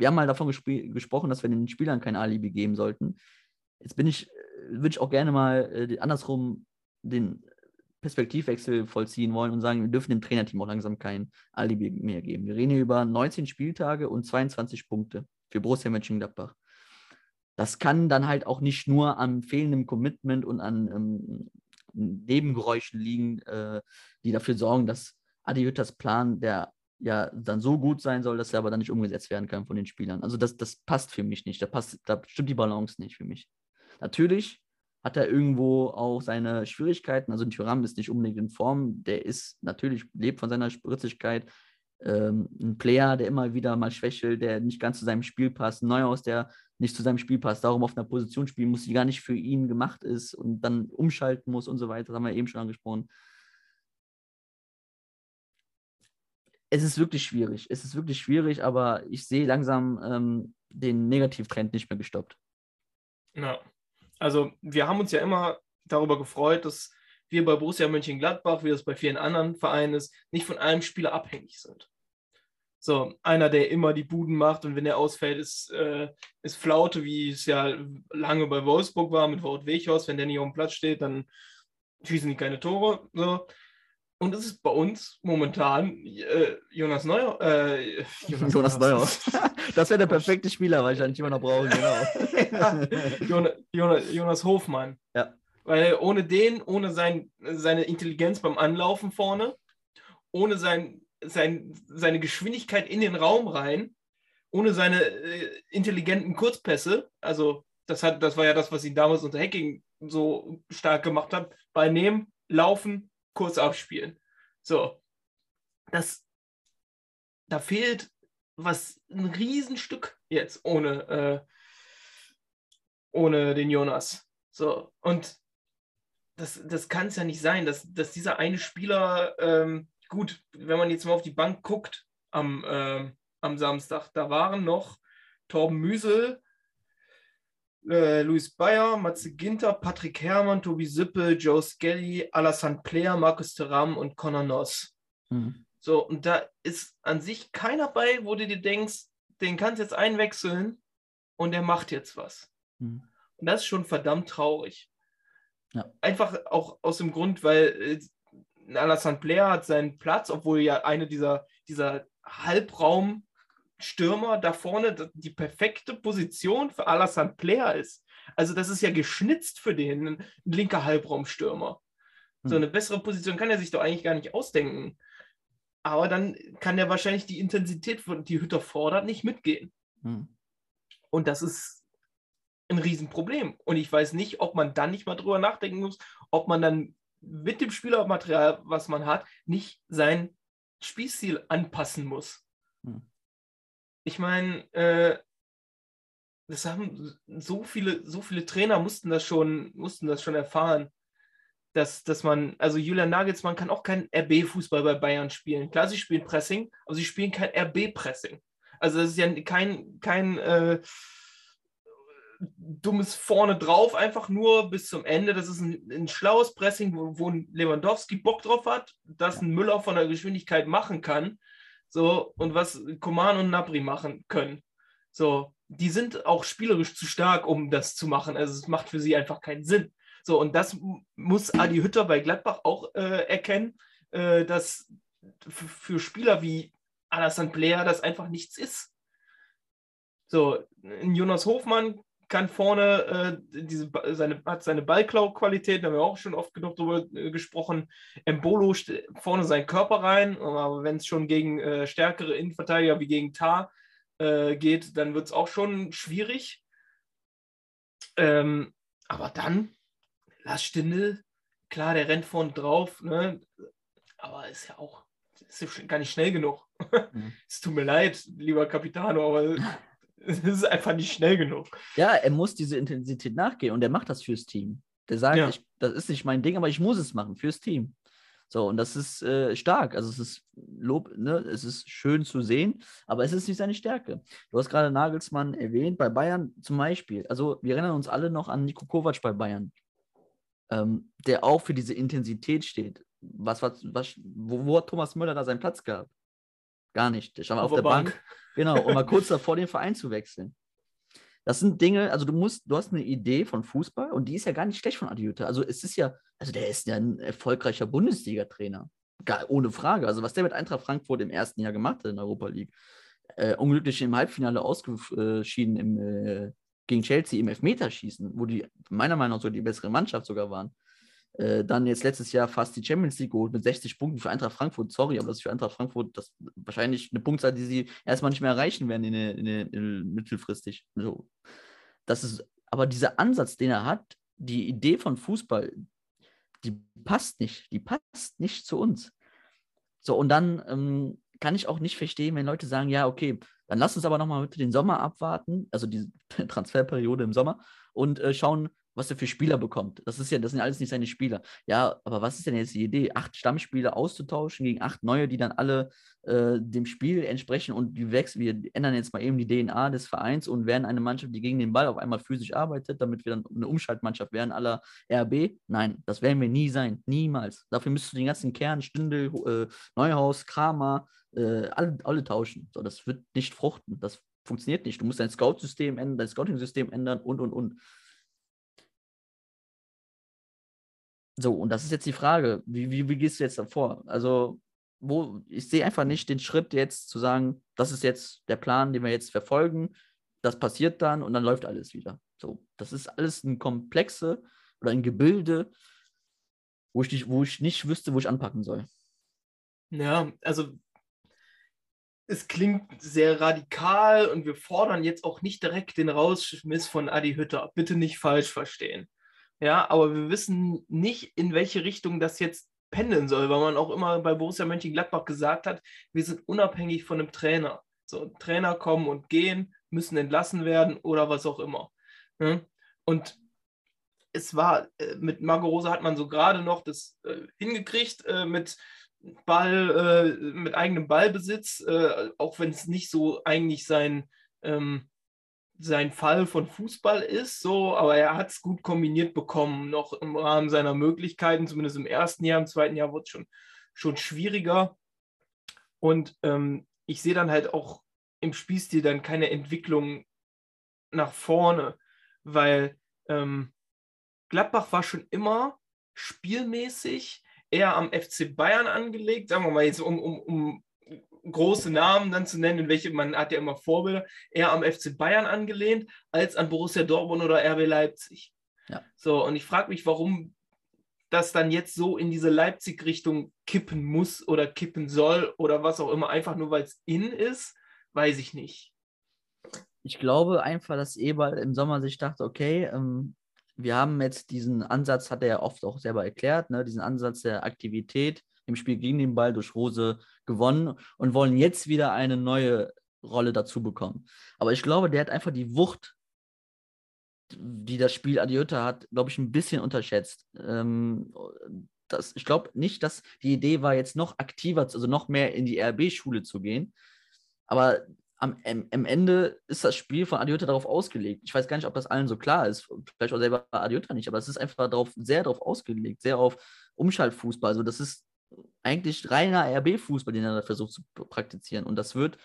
wir haben mal davon gespr- gesprochen, dass wir den Spielern kein Alibi geben sollten. Jetzt bin ich würde ich auch gerne mal äh, andersrum den Perspektivwechsel vollziehen wollen und sagen, wir dürfen dem Trainerteam auch langsam kein Alibi mehr geben. Wir reden hier über 19 Spieltage und 22 Punkte für Borussia Mönchengladbach. Das kann dann halt auch nicht nur an fehlendem Commitment und an ähm, Nebengeräuschen liegen, äh, die dafür sorgen, dass Adi Hütters Plan, der ja dann so gut sein soll, dass er aber dann nicht umgesetzt werden kann von den Spielern. Also das, das passt für mich nicht. Da, passt, da stimmt die Balance nicht für mich. Natürlich hat er irgendwo auch seine Schwierigkeiten. Also Thuram ist nicht unbedingt in Form. Der ist natürlich, lebt von seiner Spritzigkeit. Ähm, ein Player, der immer wieder mal schwächelt, der nicht ganz zu seinem Spiel passt. Ein Neuhaus, der nicht zu seinem Spiel passt, darum auf einer Position spielen muss, die gar nicht für ihn gemacht ist und dann umschalten muss und so weiter. Das haben wir eben schon angesprochen. Es ist wirklich schwierig. Es ist wirklich schwierig, aber ich sehe langsam ähm, den Negativtrend nicht mehr gestoppt.
Ja. Also wir haben uns ja immer darüber gefreut, dass wir bei Borussia Mönchengladbach, wie das bei vielen anderen Vereinen ist, nicht von einem Spieler abhängig sind. So, einer, der immer die Buden macht und wenn er ausfällt, ist, äh, ist Flaute, wie es ja lange bei Wolfsburg war mit Wout Weghorst. Wenn der nicht auf dem Platz steht, dann schießen die keine Tore. So. Und es ist bei uns momentan äh, Jonas Neuer. Äh,
Jonas, Jonas Neuer. das wäre der perfekte Spieler, wahrscheinlich immer noch brauchen, genau.
Jonas, Jonas, Jonas Hofmann.
Ja.
Weil ohne den, ohne sein, seine Intelligenz beim Anlaufen vorne, ohne sein, sein, seine Geschwindigkeit in den Raum rein, ohne seine äh, intelligenten Kurzpässe, also das, hat, das war ja das, was ihn damals unter Hacking so stark gemacht hat, bei Nehmen, Laufen, kurz abspielen. So, das, da fehlt was ein Riesenstück jetzt ohne, äh, ohne den Jonas. So, und das, das kann es ja nicht sein, dass, dass dieser eine Spieler, ähm, gut, wenn man jetzt mal auf die Bank guckt am, ähm, am Samstag, da waren noch Torben Müsel, äh, Luis Bayer, Matze Ginter, Patrick Herrmann, Tobi Sippel, Joe Skelly, Alassane Player, Markus Thuram und Conor Noss. Mhm. So, und da ist an sich keiner bei, wo du dir denkst, den kannst du jetzt einwechseln und der macht jetzt was. Mhm. Und das ist schon verdammt traurig. Ja. Einfach auch aus dem Grund, weil äh, Alassane Player hat seinen Platz, obwohl ja eine dieser, dieser Halbraum Stürmer da vorne die perfekte Position für Alassane Player ist. Also das ist ja geschnitzt für den, ein linker Halbraumstürmer. So hm. eine bessere Position kann er sich doch eigentlich gar nicht ausdenken. Aber dann kann er wahrscheinlich die Intensität, die Hütter fordert, nicht mitgehen. Hm. Und das ist ein Riesenproblem. Und ich weiß nicht, ob man dann nicht mal drüber nachdenken muss, ob man dann mit dem Spielermaterial, was man hat, nicht sein Spielstil anpassen muss. Hm ich meine, äh, das haben so viele, so viele Trainer mussten das schon, mussten das schon erfahren, dass, dass man, also Julian Nagelsmann kann auch kein RB-Fußball bei Bayern spielen. Klar, sie spielen Pressing, aber sie spielen kein RB-Pressing. Also das ist ja kein, kein äh, dummes vorne drauf, einfach nur bis zum Ende. Das ist ein, ein schlaues Pressing, wo, wo Lewandowski Bock drauf hat, dass ein Müller von der Geschwindigkeit machen kann. So, und was Koman und Nabri machen können. So, die sind auch spielerisch zu stark, um das zu machen. Also es macht für sie einfach keinen Sinn. So, und das muss Adi Hütter bei Gladbach auch äh, erkennen, äh, dass für Spieler wie Alassane Player das einfach nichts ist. So, Jonas Hofmann kann vorne äh, diese, seine, hat seine Ballklau-Qualität, da haben wir auch schon oft genug drüber äh, gesprochen. Embolo vorne seinen Körper rein, aber wenn es schon gegen äh, stärkere Innenverteidiger wie gegen Tar äh, geht, dann wird es auch schon schwierig. Ähm, aber dann, Lars Stindl, klar, der rennt vorne drauf, ne? aber ist ja auch ist ja gar nicht schnell genug. Mhm. es tut mir leid, lieber Capitano, aber es ist einfach nicht schnell genug.
Ja, er muss diese Intensität nachgehen und er macht das fürs Team. Der sagt, ja. ich, das ist nicht mein Ding, aber ich muss es machen fürs Team. So, und das ist äh, stark. Also es ist Lob, ne? es ist schön zu sehen, aber es ist nicht seine Stärke. Du hast gerade Nagelsmann erwähnt, bei Bayern zum Beispiel. Also wir erinnern uns alle noch an Nico Kovac bei Bayern, ähm, der auch für diese Intensität steht. Was, was, was, wo, wo hat Thomas Müller da seinen Platz gehabt? Gar nicht. Der stand auf, auf der Bank. Bank. Genau, um mal kurz davor den Verein zu wechseln. Das sind Dinge, also du musst, du hast eine Idee von Fußball und die ist ja gar nicht schlecht von Adi Hütter. Also es ist ja, also der ist ja ein erfolgreicher Bundesliga-Trainer. Ohne Frage. Also was der mit Eintracht Frankfurt im ersten Jahr gemacht hat in der Europa League. Äh, unglücklich im Halbfinale ausgeschieden im, äh, gegen Chelsea im Elfmeterschießen, wo die meiner Meinung nach so die bessere Mannschaft sogar waren. Äh, dann jetzt letztes Jahr fast die Champions League geholt mit 60 Punkten für Eintracht Frankfurt. Sorry, aber das ist für Eintracht Frankfurt das wahrscheinlich eine Punktzahl, die sie erstmal nicht mehr erreichen werden in, in, in, in mittelfristig. So. Das ist, aber dieser Ansatz, den er hat, die Idee von Fußball, die passt nicht. Die passt nicht zu uns. So, und dann ähm, kann ich auch nicht verstehen, wenn Leute sagen, ja, okay, dann lass uns aber nochmal den Sommer abwarten, also die Transferperiode im Sommer, und äh, schauen, was er für Spieler bekommt. Das ist ja, das sind alles nicht seine Spieler. Ja, aber was ist denn jetzt die Idee? Acht Stammspieler auszutauschen gegen acht neue, die dann alle äh, dem Spiel entsprechen und die wechseln. Wir ändern jetzt mal eben die DNA des Vereins und werden eine Mannschaft, die gegen den Ball auf einmal physisch arbeitet, damit wir dann eine Umschaltmannschaft werden, aller RB. Nein, das werden wir nie sein. Niemals. Dafür müsstest du den ganzen Kern, Stündel, äh, Neuhaus, Kramer, äh, alle, alle tauschen. So, das wird nicht fruchten. Das funktioniert nicht. Du musst dein Scout-System ändern, dein Scouting-System ändern und und und. So, und das ist jetzt die Frage, wie, wie, wie gehst du jetzt davor? Also, wo, ich sehe einfach nicht den Schritt jetzt zu sagen, das ist jetzt der Plan, den wir jetzt verfolgen, das passiert dann und dann läuft alles wieder. So, das ist alles ein Komplexe oder ein Gebilde, wo ich, nicht, wo ich nicht wüsste, wo ich anpacken soll.
Ja, also es klingt sehr radikal und wir fordern jetzt auch nicht direkt den Rausschmiss von Adi Hütter. Bitte nicht falsch verstehen. Ja, aber wir wissen nicht, in welche Richtung das jetzt pendeln soll, weil man auch immer bei Borussia Mönchengladbach gesagt hat, wir sind unabhängig von einem Trainer. So, Trainer kommen und gehen, müssen entlassen werden oder was auch immer. Ja? Und es war, äh, mit Marco Rosa hat man so gerade noch das äh, hingekriegt äh, mit Ball, mit eigenem Ballbesitz, auch wenn es nicht so eigentlich sein, ähm, sein Fall von Fußball ist, so, aber er hat es gut kombiniert bekommen, noch im Rahmen seiner Möglichkeiten, zumindest im ersten Jahr, im zweiten Jahr wurde es schon, schon schwieriger. Und ähm, ich sehe dann halt auch im Spielstil dann keine Entwicklung nach vorne, weil ähm, Gladbach war schon immer spielmäßig eher am FC Bayern angelegt, sagen wir mal jetzt, um, um, um große Namen dann zu nennen, welche man hat ja immer Vorbilder, eher am FC Bayern angelehnt als an Borussia Dortmund oder RB Leipzig.
Ja.
So, und ich frage mich, warum das dann jetzt so in diese Leipzig-Richtung kippen muss oder kippen soll oder was auch immer, einfach nur weil es in ist, weiß ich nicht.
Ich glaube einfach, dass Eberl im Sommer sich dachte, okay, ähm, wir haben jetzt diesen Ansatz, hat er ja oft auch selber erklärt, ne, diesen Ansatz der Aktivität im Spiel gegen den Ball durch Rose gewonnen und wollen jetzt wieder eine neue Rolle dazu bekommen. Aber ich glaube, der hat einfach die Wucht, die das Spiel Adiota hat, glaube ich, ein bisschen unterschätzt. Ähm, das, ich glaube nicht, dass die Idee war, jetzt noch aktiver, also noch mehr in die RB-Schule zu gehen. Aber am, am, Ende ist das Spiel von Adiota darauf ausgelegt. Ich weiß gar nicht, ob das allen so klar ist. Vielleicht auch selber Adiota nicht, aber es ist einfach darauf, sehr darauf ausgelegt, sehr auf Umschaltfußball. Also das ist eigentlich reiner RB-Fußball, den er versucht zu praktizieren. Und das wird,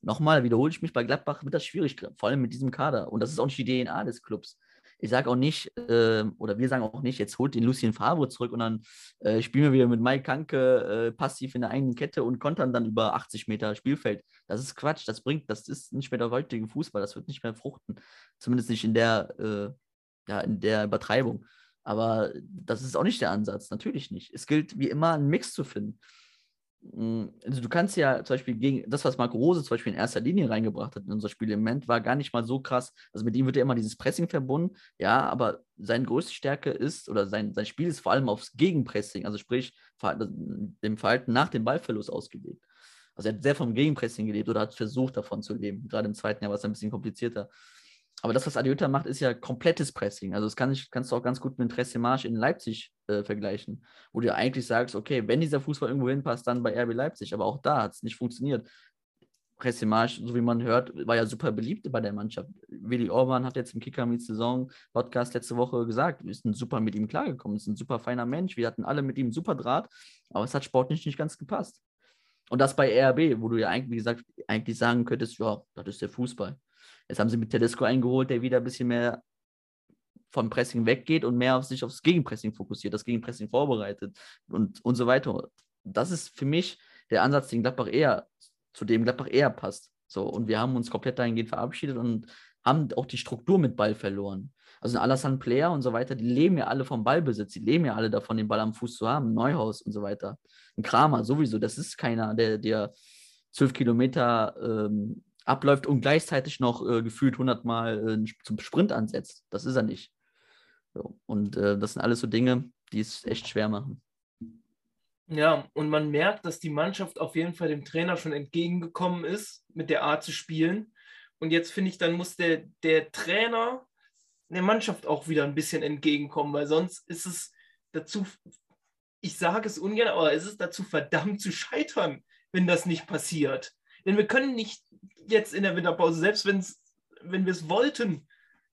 nochmal wiederhole ich mich, bei Gladbach wird das schwierig, vor allem mit diesem Kader. Und das ist auch nicht die DNA des Clubs. Ich sage auch nicht, äh, oder wir sagen auch nicht, jetzt holt den Lucien Favre zurück und dann äh, spielen wir wieder mit Mike Kanke äh, passiv in der eigenen Kette und kontern dann über 80 Meter Spielfeld. Das ist Quatsch, das bringt, das ist nicht mehr der heutige Fußball, das wird nicht mehr fruchten. Zumindest nicht in der, äh, ja, in der Übertreibung. Aber das ist auch nicht der Ansatz, natürlich nicht. Es gilt wie immer, einen Mix zu finden. Hm, also du kannst ja zum Beispiel gegen das, was Marco Rose zum Beispiel in erster Linie reingebracht hat in unser Spielelement, war gar nicht mal so krass. Also mit ihm wird ja immer dieses Pressing verbunden, ja, aber seine größte Stärke ist, oder sein, sein Spiel ist vor allem aufs Gegenpressing, also sprich dem Verhalten nach dem Ballverlust ausgelegt. Also er hat sehr vom Gegenpressing gelebt oder hat versucht, davon zu leben. Gerade im zweiten Jahr war es ein bisschen komplizierter. Aber das, was Adiota macht, ist ja komplettes Pressing. Also das kann ich, kannst du auch ganz gut mit Tressemarsch in Leipzig äh, vergleichen, wo du eigentlich sagst, okay, wenn dieser Fußball irgendwo hinpasst, dann bei RB Leipzig. Aber auch da hat es nicht funktioniert. Pressemarsch, so wie man hört, war ja super beliebt bei der Mannschaft. Willi Orban hat jetzt im Kicker mit Saison Podcast letzte Woche gesagt, wir sind super mit ihm klargekommen, ist ein super feiner Mensch, wir hatten alle mit ihm super Draht, aber es hat sportlich nicht ganz gepasst. Und das bei RB, wo du ja eigentlich, wie gesagt, eigentlich sagen könntest, ja, das ist der Fußball. Jetzt haben sie mit Tedesco eingeholt, der wieder ein bisschen mehr vom Pressing weggeht und mehr auf sich aufs Gegenpressing fokussiert, das Gegenpressing vorbereitet und, und so weiter. Das ist für mich der Ansatz, den Gladbach eher, zu dem Gladbach eher passt. So, und wir haben uns komplett dahingehend verabschiedet und haben auch die Struktur mit Ball verloren. Also Alassane Player und so weiter, die leben ja alle vom Ballbesitz, die leben ja alle davon, den Ball am Fuß zu haben, Neuhaus und so weiter. Ein Kramer sowieso, das ist keiner, der, der zwölf Kilometer ähm, abläuft und gleichzeitig noch äh, gefühlt 100 Mal äh, zum Sprint ansetzt. Das ist er nicht. So. Und äh, das sind alles so Dinge, die es echt schwer machen.
Ja, und man merkt, dass die Mannschaft auf jeden Fall dem Trainer schon entgegengekommen ist, mit der Art zu spielen. Und jetzt finde ich, dann muss der, der Trainer der Mannschaft auch wieder ein bisschen entgegenkommen, weil sonst ist es dazu, ich sage es ungern, aber es ist dazu verdammt zu scheitern, wenn das nicht passiert. Denn wir können nicht jetzt in der Winterpause, selbst wenn's, wenn wir es wollten,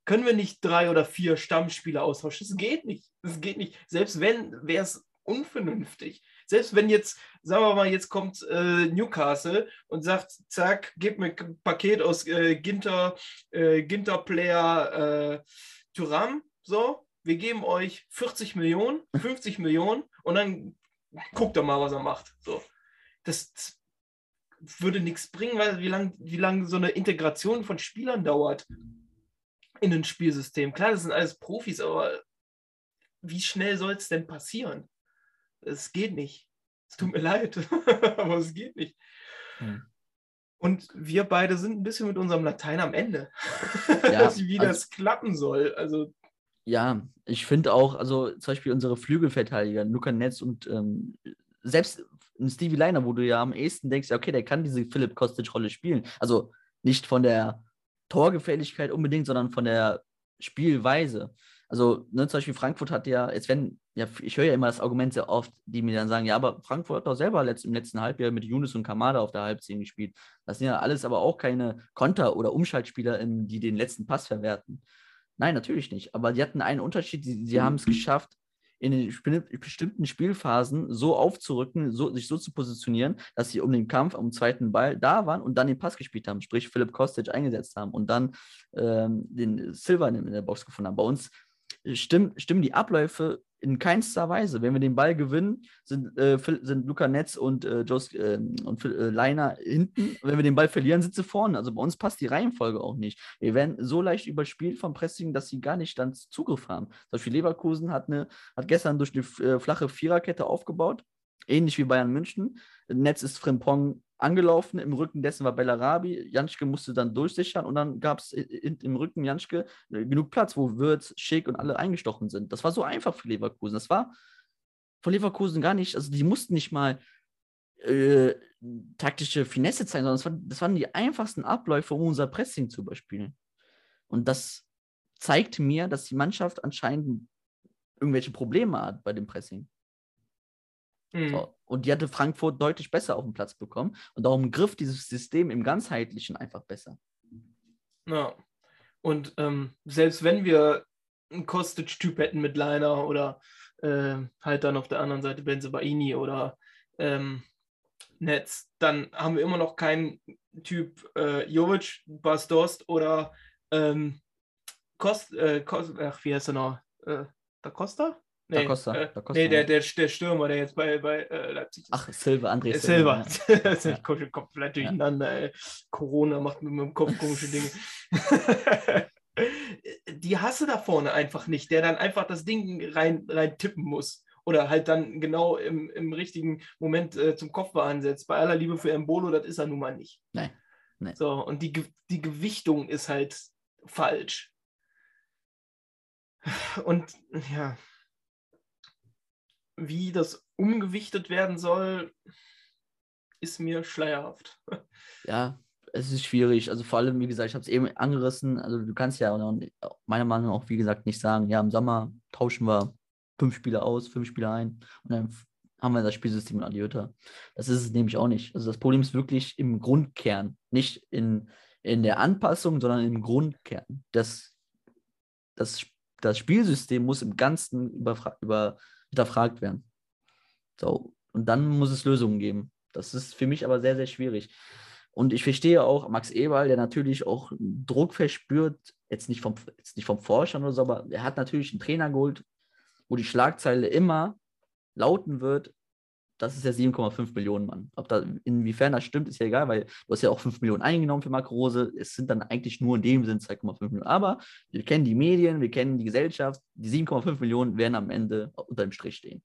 können wir nicht drei oder vier Stammspieler austauschen. Das geht nicht. Das geht nicht. Selbst wenn, wäre es unvernünftig. Selbst wenn jetzt, sagen wir mal, jetzt kommt äh, Newcastle und sagt, zack, gib mir ein Paket aus äh, Ginter, äh, Ginter Player äh, Thuram, so, wir geben euch 40 Millionen, 50 Millionen und dann guckt doch mal, was er macht. So. Das, das würde nichts bringen, weil wie lange wie lang so eine Integration von Spielern dauert in ein Spielsystem. Klar, das sind alles Profis, aber wie schnell soll es denn passieren? Es geht nicht. Es tut mir leid, aber es geht nicht. Hm. Und wir beide sind ein bisschen mit unserem Latein am Ende, ja, wie also, das klappen soll. Also
ja, ich finde auch, also zum Beispiel unsere Flügelverteidiger, Luca Netz und ähm, selbst Stevie Leiner, wo du ja am ehesten denkst, ja, okay, der kann diese Philipp Kostic-Rolle spielen. Also nicht von der Torgefälligkeit unbedingt, sondern von der Spielweise. Also, ne, zum Beispiel Frankfurt hat ja, jetzt wenn, ja, ich höre ja immer das Argument sehr oft, die mir dann sagen, ja, aber Frankfurt hat doch selber letzt, im letzten Halbjahr mit Yunus und Kamada auf der Halbzehn gespielt. Das sind ja alles aber auch keine Konter- oder Umschaltspieler, die den letzten Pass verwerten. Nein, natürlich nicht. Aber die hatten einen Unterschied, sie, sie haben es geschafft, in den bestimmten Spielphasen so aufzurücken, so, sich so zu positionieren, dass sie um den Kampf, um den zweiten Ball da waren und dann den Pass gespielt haben, sprich Philipp Kostic eingesetzt haben und dann ähm, den Silver in, der Box gefunden haben. Bei uns stimmen, stimmen die Abläufe in keinster Weise. Wenn wir den Ball gewinnen, sind, äh, sind Luca Netz und, äh, Jos, äh, und äh, Leiner hinten. Wenn wir den Ball verlieren, sind sie vorne. Also bei uns passt die Reihenfolge auch nicht. Wir werden so leicht überspielt vom Pressing, dass sie gar nicht dann Zugriff haben. Zum Beispiel Leverkusen hat, eine, hat gestern durch eine äh, flache Viererkette aufgebaut, ähnlich wie Bayern München. Netz ist Frimpong angelaufen. Im Rücken dessen war Bellarabi. Janschke musste dann durchsichern und dann gab es im Rücken Janschke äh, genug Platz, wo Würz, Schick und alle eingestochen sind. Das war so einfach für Leverkusen. Das war von Leverkusen gar nicht, also die mussten nicht mal äh, taktische Finesse zeigen, sondern das, war, das waren die einfachsten Abläufe, um unser Pressing zu überspielen. Und das zeigt mir, dass die Mannschaft anscheinend irgendwelche Probleme hat bei dem Pressing. Mhm. So. Und die hatte Frankfurt deutlich besser auf den Platz bekommen. Und darum griff dieses System im Ganzheitlichen einfach besser.
Ja. Und ähm, selbst wenn wir einen Kostic-Typ hätten mit Leiner oder äh, halt dann auf der anderen Seite Benzebaini oder ähm, Netz, dann haben wir immer noch keinen Typ äh, Jovic, Basdost oder ähm, Kost, äh, Kost, ach, wie heißt er noch? Äh, da Costa?
Nee, da Costa,
äh,
da Costa.
nee der, der, der Stürmer, der jetzt bei, bei äh, Leipzig ist.
Ach, Silva, André
äh, Silva. Silva. das ist ja. komplett durcheinander. Ja. Corona macht mit meinem Kopf komische Dinge. Die hasse da vorne einfach nicht, der dann einfach das Ding rein, rein tippen muss. Oder halt dann genau im, im richtigen Moment äh, zum Kopfball ansetzt. Bei aller Liebe für Embolo, das ist er nun mal nicht.
Nein. Nein.
So, und die, die Gewichtung ist halt falsch. Und ja, wie das umgewichtet werden soll, ist mir schleierhaft.
Ja, es ist schwierig. Also vor allem, wie gesagt, ich habe es eben angerissen. Also du kannst ja meiner Meinung nach auch, wie gesagt, nicht sagen, ja, im Sommer tauschen wir fünf Spieler aus, fünf Spieler ein und dann haben wir das Spielsystem in Adiota. Das ist es nämlich auch nicht. Also das Problem ist wirklich im Grundkern, nicht in, in der Anpassung, sondern im Grundkern. Das, das, das Spielsystem muss im Ganzen über, über, hinterfragt werden. So, und dann muss es Lösungen geben. Das ist für mich aber sehr, sehr schwierig. Und ich verstehe auch Max Eberl, der natürlich auch Druck verspürt, jetzt nicht vom, jetzt nicht vom Forschern oder so, aber er hat natürlich einen Trainer geholt, wo die Schlagzeile immer lauten wird, das ist ja 7,5 Millionen Mann. Ob da, inwiefern das stimmt, ist ja egal, weil du hast ja auch 5 Millionen eingenommen für Marco Rose. Es sind dann eigentlich nur in dem Sinn 2,5 Millionen. Aber wir kennen die Medien, wir kennen die Gesellschaft. Die 7,5 Millionen werden am Ende unter dem Strich stehen.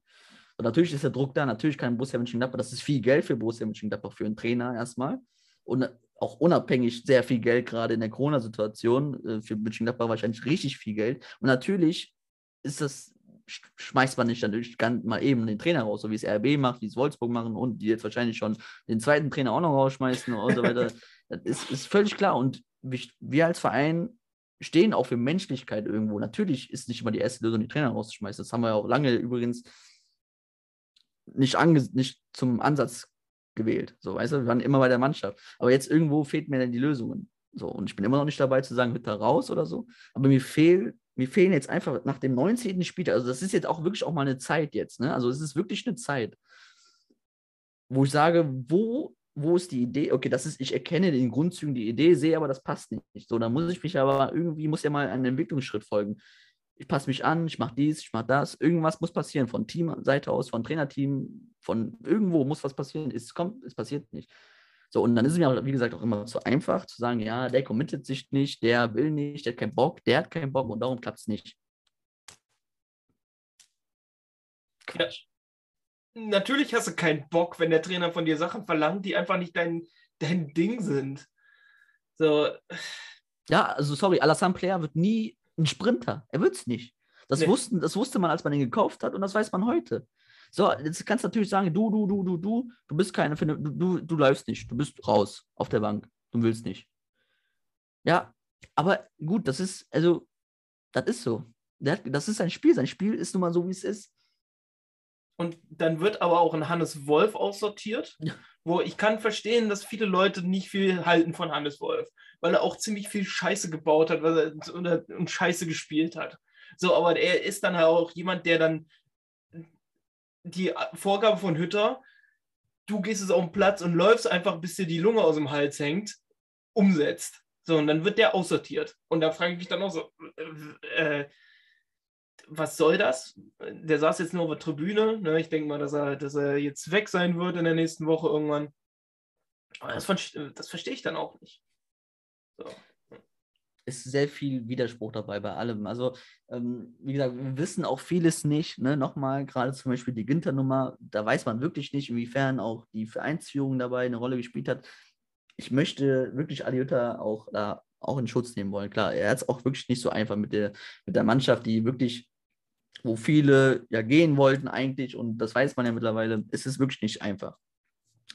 Und natürlich ist der Druck da. Natürlich kann Borussia Mönchengladbach, das ist viel Geld für Borussia Mönchengladbach, für einen Trainer erstmal. Und auch unabhängig sehr viel Geld, gerade in der Corona-Situation. Äh, für Mönchengladbach wahrscheinlich richtig viel Geld. Und natürlich ist das schmeißt man nicht natürlich ganz mal eben den Trainer raus, so wie es RB macht, wie es Wolfsburg machen und die jetzt wahrscheinlich schon den zweiten Trainer auch noch rausschmeißen und so weiter. das ist, ist völlig klar. Und wir als Verein stehen auch für Menschlichkeit irgendwo. Natürlich ist nicht immer die erste Lösung, die Trainer rauszuschmeißen. Das haben wir ja auch lange übrigens nicht, nicht zum Ansatz gewählt. So, weißt du, wir waren immer bei der Mannschaft. Aber jetzt irgendwo fehlt mir dann die Lösungen. So, und ich bin immer noch nicht dabei zu sagen, Hütter raus oder so. Aber mir fehlt mir fehlen jetzt einfach nach dem 19. Spiel, also das ist jetzt auch wirklich auch mal eine Zeit jetzt, ne? Also es ist wirklich eine Zeit, wo ich sage, wo, wo ist die Idee? Okay, das ist, ich erkenne den Grundzügen die Idee, sehe aber, das passt nicht. So, dann muss ich mich aber irgendwie, muss ja mal einen Entwicklungsschritt folgen. Ich passe mich an, ich mache dies, ich mache das. Irgendwas muss passieren von Teamseite aus, von Trainerteam, von irgendwo muss was passieren. Es kommt, es passiert nicht. So, und dann ist es mir, wie gesagt, auch immer zu einfach zu sagen, ja, der committet sich nicht, der will nicht, der hat keinen Bock, der hat keinen Bock und darum klappt es nicht.
Quatsch. Ja. Natürlich hast du keinen Bock, wenn der Trainer von dir Sachen verlangt, die einfach nicht dein, dein Ding sind. So.
Ja, also sorry, Alassane Player wird nie ein Sprinter. Er wird es nicht. Das, nee. wussten, das wusste man, als man ihn gekauft hat und das weiß man heute. So, jetzt kannst du natürlich sagen, du, du, du, du, du, du bist keine, du, du, du läufst nicht, du bist raus auf der Bank, du willst nicht. Ja, aber gut, das ist, also, das ist so. Das ist sein Spiel, sein Spiel ist nun mal so, wie es ist.
Und dann wird aber auch ein Hannes Wolf aussortiert, wo ich kann verstehen, dass viele Leute nicht viel halten von Hannes Wolf, weil er auch ziemlich viel Scheiße gebaut hat weil er, und Scheiße gespielt hat. So, aber er ist dann halt auch jemand, der dann die Vorgabe von Hütter, du gehst jetzt auf den Platz und läufst einfach, bis dir die Lunge aus dem Hals hängt, umsetzt. So, und dann wird der aussortiert. Und da frage ich mich dann auch so, äh, äh, was soll das? Der saß jetzt nur auf der Tribüne. Ne? Ich denke mal, dass er, dass er jetzt weg sein wird in der nächsten Woche irgendwann. Aber das, das verstehe ich dann auch nicht. So
ist sehr viel Widerspruch dabei bei allem. Also, ähm, wie gesagt, wir wissen auch vieles nicht. Ne? Nochmal, gerade zum Beispiel die Ginter-Nummer, da weiß man wirklich nicht, inwiefern auch die Vereinsführung dabei eine Rolle gespielt hat. Ich möchte wirklich Aliota auch da auch in Schutz nehmen wollen. Klar, er hat es auch wirklich nicht so einfach mit der, mit der Mannschaft, die wirklich, wo viele ja gehen wollten eigentlich, und das weiß man ja mittlerweile, es ist wirklich nicht einfach.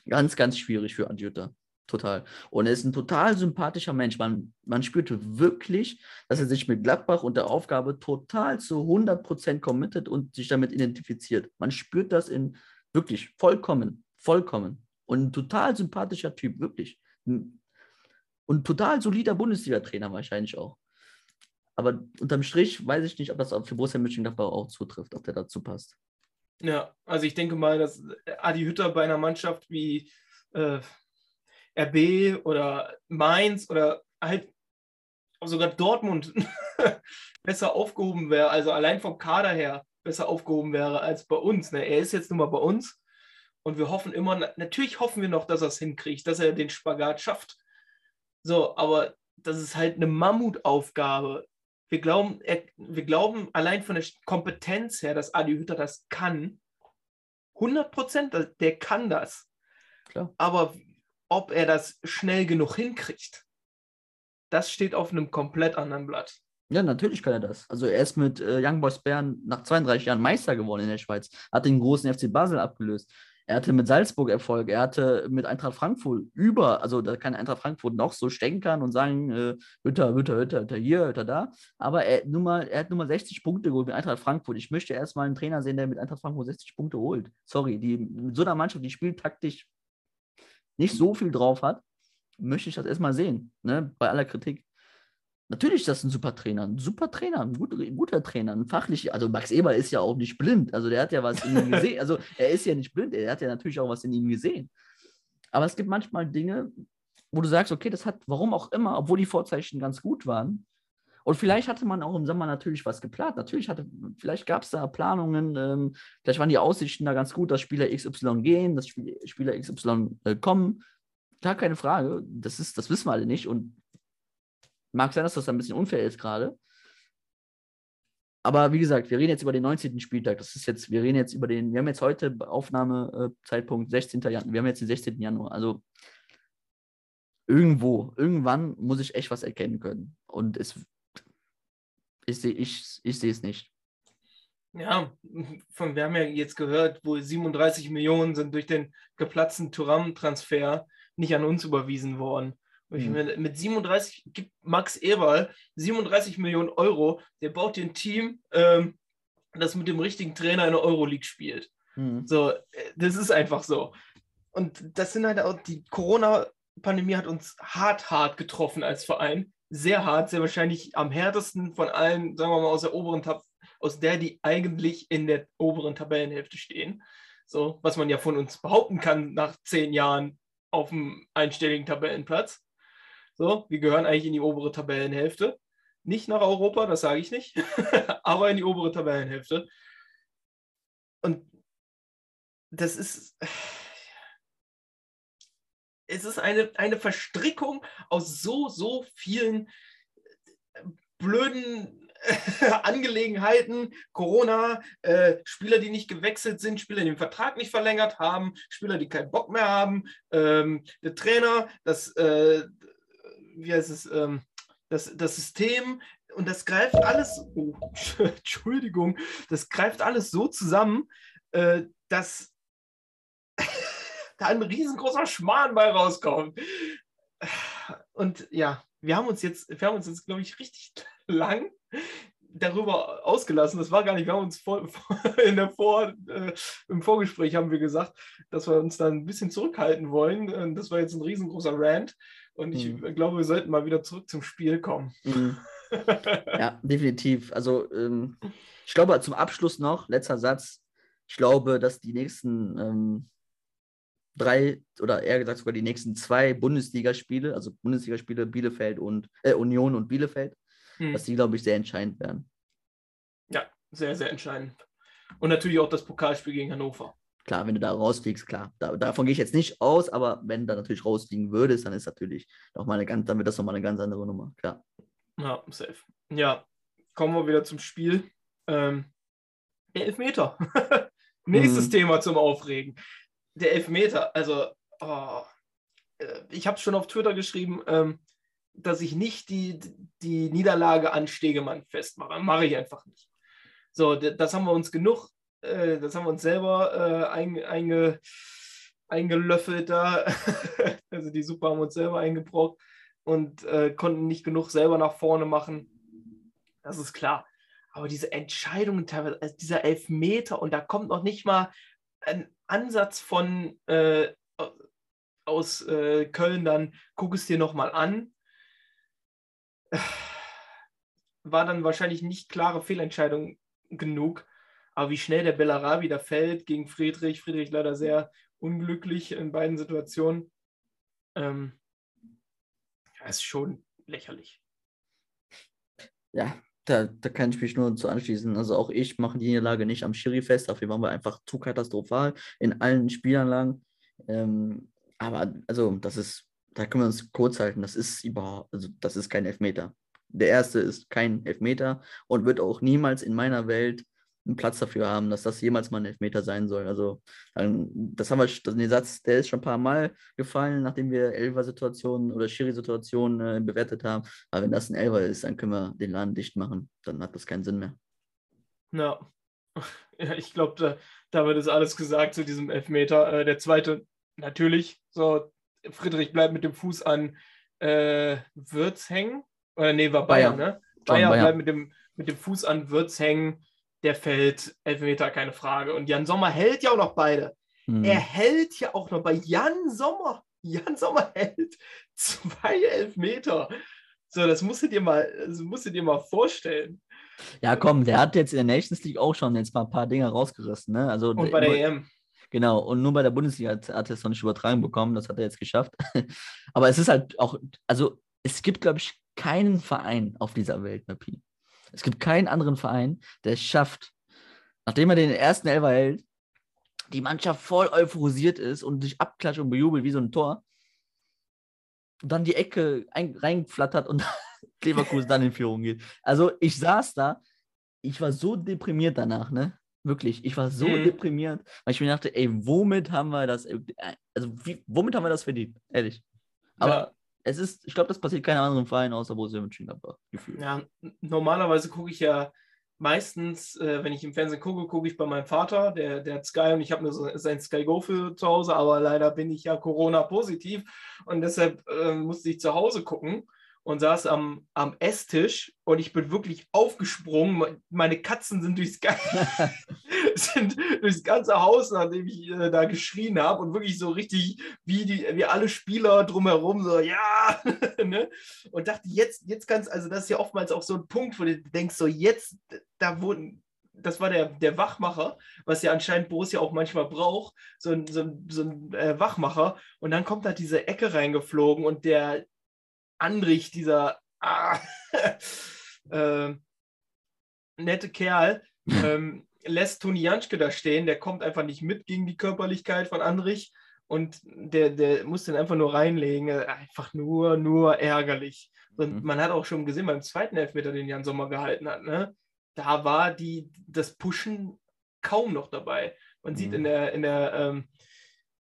Ganz, ganz schwierig für Adjuta. Total. Und er ist ein total sympathischer Mensch. Man, man spürte wirklich, dass er sich mit Gladbach und der Aufgabe total zu 100% committet und sich damit identifiziert. Man spürt das in wirklich vollkommen, vollkommen. Und ein total sympathischer Typ, wirklich. Und total solider Bundesliga-Trainer wahrscheinlich auch. Aber unterm Strich weiß ich nicht, ob das für Borussia Mönchengladbach auch zutrifft, ob der dazu passt.
Ja, also ich denke mal, dass Adi Hütter bei einer Mannschaft wie äh, RB oder Mainz oder halt sogar Dortmund besser aufgehoben wäre, also allein vom Kader her besser aufgehoben wäre als bei uns. Ne? Er ist jetzt nun mal bei uns und wir hoffen immer, natürlich hoffen wir noch, dass er es hinkriegt, dass er den Spagat schafft. So, aber das ist halt eine Mammutaufgabe. Wir glauben, er, wir glauben allein von der Kompetenz her, dass Adi Hütter das kann. 100 Prozent, der kann das. Klar. Aber ob er das schnell genug hinkriegt, das steht auf einem komplett anderen Blatt.
Ja, natürlich kann er das. Also er ist mit äh, Young Boys Bern nach 32 Jahren Meister geworden in der Schweiz, hat den großen FC Basel abgelöst. Er hatte mit Salzburg Erfolg, er hatte mit Eintracht Frankfurt über, also da kann Eintracht Frankfurt noch so stänkern und sagen, äh, Hütter, Hütter, Hütter, Hütter hier, Hütter da. Aber er, nur mal, er hat nur mal 60 Punkte geholt mit Eintracht Frankfurt. Ich möchte erstmal einen Trainer sehen, der mit Eintracht Frankfurt 60 Punkte holt. Sorry, die, mit so einer Mannschaft, die spielt taktisch nicht so viel drauf hat, möchte ich das erstmal sehen, ne? bei aller Kritik. Natürlich ist das ein super Trainer, ein super Trainer, ein guter, ein guter Trainer, ein fachlich, also Max Eber ist ja auch nicht blind, also der hat ja was in ihm gesehen, also er ist ja nicht blind, er hat ja natürlich auch was in ihm gesehen. Aber es gibt manchmal Dinge, wo du sagst, okay, das hat, warum auch immer, obwohl die Vorzeichen ganz gut waren. Und vielleicht hatte man auch im Sommer natürlich was geplant. Natürlich hatte, vielleicht gab es da Planungen, ähm, vielleicht waren die Aussichten da ganz gut, dass Spieler XY gehen, dass Spiel- Spieler XY äh, kommen. Gar keine Frage. Das, ist, das wissen wir alle nicht. Und mag sein, dass das ein bisschen unfair ist gerade. Aber wie gesagt, wir reden jetzt über den 19. Spieltag. Das ist jetzt, wir reden jetzt über den, wir haben jetzt heute Aufnahmezeitpunkt 16. Januar. Wir haben jetzt den 16. Januar. Also irgendwo, irgendwann muss ich echt was erkennen können. Und es, ich sehe ich, ich sehe es nicht.
Ja, von, wir haben ja jetzt gehört, wo 37 Millionen sind durch den geplatzten Thuram-Transfer nicht an uns überwiesen worden. Und ich
Hm.
meine, mit 37 gibt Max Eberl 37 Millionen Euro, der baut dir ein Team, ähm, das mit dem richtigen Trainer in der Euroleague spielt.
Mhm.
So, äh, das ist einfach so. Und das sind halt auch, die Corona-Pandemie hat uns hart, hart getroffen als Verein. Sehr hart, sehr wahrscheinlich am härtesten von allen, sagen wir mal, aus der oberen Tab aus der, die eigentlich in der oberen Tabellenhälfte stehen. So, was man ja von uns behaupten kann nach zehn Jahren auf dem einstelligen Tabellenplatz. So, wir gehören eigentlich in die obere Tabellenhälfte. Nicht nach Europa, das sage ich nicht, aber in die obere Tabellenhälfte. Und das ist, es ist eine, eine Verstrickung aus so, so vielen blöden Angelegenheiten, Corona, äh, Spieler, die nicht gewechselt sind, Spieler, die den Vertrag nicht verlängert haben, Spieler, die keinen Bock mehr haben, ähm, der Trainer, das, äh, wie heißt es, ähm, das, das System und das greift alles, oh, Entschuldigung, das greift alles so zusammen, äh, dass da ein riesengroßer Schmarrn bei rauskommt. Und ja, wir haben uns jetzt, wir haben uns jetzt, glaube ich, richtig lang darüber ausgelassen. Das war gar nicht, wir haben uns vor, in der vor, äh, im Vorgespräch haben wir gesagt, dass wir uns da ein bisschen zurückhalten wollen. Und Das war jetzt ein riesengroßer Rant. Und ich
Mhm.
glaube, wir sollten mal wieder zurück zum Spiel kommen.
Mhm. Ja, definitiv. Also ähm, ich glaube zum Abschluss noch, letzter Satz, ich glaube, dass die nächsten ähm, drei oder eher gesagt sogar die nächsten zwei Bundesligaspiele, also Bundesligaspiele Bielefeld und äh, Union und Bielefeld,
Hm.
dass die, glaube ich, sehr entscheidend werden.
Ja, sehr, sehr entscheidend. Und natürlich auch das Pokalspiel gegen Hannover.
Klar, wenn du da rausfliegst, klar. Da, davon gehe ich jetzt nicht aus, aber wenn du da natürlich rausfliegen würdest, dann ist natürlich noch mal eine ganz, dann wird das nochmal eine ganz andere Nummer, klar.
Ja, safe. Ja, kommen wir wieder zum Spiel. Ähm, Elfmeter. Nächstes
Mhm.
Thema zum Aufregen. Der Elfmeter, also, oh, äh, ich habe schon auf Twitter geschrieben, ähm, dass ich nicht die, die Niederlage an Stegemann festmache. Mache ich einfach nicht. So, das haben wir uns genug, äh, das haben wir uns selber äh, ein, einge, eingelöffelt da. also die Super haben uns selber eingebrockt und äh, konnten nicht genug selber nach vorne machen. Das ist klar. Aber diese Entscheidungen teilweise, also dieser Elfmeter und da kommt noch nicht mal ein Ansatz von äh, aus äh, Köln dann, guck es dir nochmal an. War dann wahrscheinlich nicht klare Fehlentscheidung genug. Aber wie schnell der Bellarabi da fällt gegen Friedrich, Friedrich leider sehr unglücklich in beiden Situationen, ähm, ist schon lächerlich.
Ja, da, da kann ich mich nur zu anschließen. Also auch ich mache die Niederlage nicht am Schiri fest. Dafür waren wir einfach zu katastrophal in allen Spielanlagen. Ähm, aber also das ist, da können wir uns kurz halten. Das ist überhaupt, also das ist kein Elfmeter. Der erste ist kein Elfmeter und wird auch niemals in meiner Welt einen Platz dafür haben, dass das jemals mal ein Elfmeter sein soll. Also das haben wir, das, den Satz, der ist schon ein paar Mal gefallen, nachdem wir Elfer-Situationen oder Schiri-Situationen äh, bewertet haben. Aber wenn das ein Elfer ist, dann können wir den Laden dicht machen. Dann hat das keinen Sinn mehr.
Ja, ja ich glaube, da, damit ist alles gesagt zu diesem Elfmeter. Äh, der zweite, natürlich, so, Friedrich bleibt mit dem Fuß an äh, Würz hängen. Oder nee, war Bayern,
Bayern.
ne? Bayern,
Bayern.
bleibt mit dem, mit dem Fuß an Würz hängen. Der fällt, Elfmeter, keine Frage. Und Jan Sommer hält ja auch noch beide.
Hm.
Er hält ja auch noch bei Jan Sommer. Jan Sommer hält zwei Elfmeter. So, das musst du dir mal, das musst du dir mal vorstellen.
Ja, komm, der hat jetzt in der Nations League auch schon jetzt mal ein paar Dinge rausgerissen. Ne? Also
Und bei der
nur-
EM.
Genau, und nur bei der Bundesliga hat, hat er es noch nicht übertragen bekommen. Das hat er jetzt geschafft. Aber es ist halt auch, also es gibt, glaube ich, keinen Verein auf dieser Welt, Mapi. Es gibt keinen anderen Verein, der es schafft, nachdem er den ersten Elfer hält, die Mannschaft voll euphorisiert ist und sich abklatscht und bejubelt wie so ein Tor, und dann die Ecke ein, reingeflattert und Leverkusen dann in Führung geht. Also ich saß da, ich war so deprimiert danach, ne? Wirklich, ich war so
Mhm.
deprimiert, weil ich mir dachte, ey, womit haben wir das, äh, also wie, womit haben wir das verdient? Ehrlich. Aber
Ja.
Es ist, ich glaube, das passiert keinem anderen Verein außer Borussia Mönchengladbach, gefühlt.
Ja, normalerweise gucke ich ja meistens, äh, wenn ich im Fernsehen gucke, gucke ich bei meinem Vater, der, der hat Sky und ich habe nur so, sein Sky Go für zu Hause, aber leider bin ich ja Corona-positiv und deshalb äh, musste ich zu Hause gucken und saß am, am Esstisch und ich bin wirklich aufgesprungen. Me- Meine Katzen sind durchs, ga- sind durchs ganze Haus, nachdem ich äh, da geschrien habe und wirklich so richtig wie, die, wie alle Spieler drumherum so, ja, ne? und dachte, jetzt, jetzt kannst also das ist ja oftmals auch so ein Punkt, wo du denkst, so jetzt, da wurden, das war der, der Wachmacher, was ja anscheinend Borussia auch manchmal braucht, so ein, so ein, so ein äh, Wachmacher. Und dann kommt da diese Ecke reingeflogen und der Andrich, dieser ah, äh, nette Kerl, ähm, lässt Toni Janschke da stehen, der kommt einfach nicht mit gegen die Körperlichkeit von Andrich und der, der muss den einfach nur reinlegen. Äh, Einfach nur, nur ärgerlich. Und
Mhm.
man hat auch schon gesehen beim zweiten Elfmeter, den Jan Sommer gehalten hat, ne? da war die, das Pushen kaum noch dabei. Man sieht
Mhm.
in der, in der, ähm,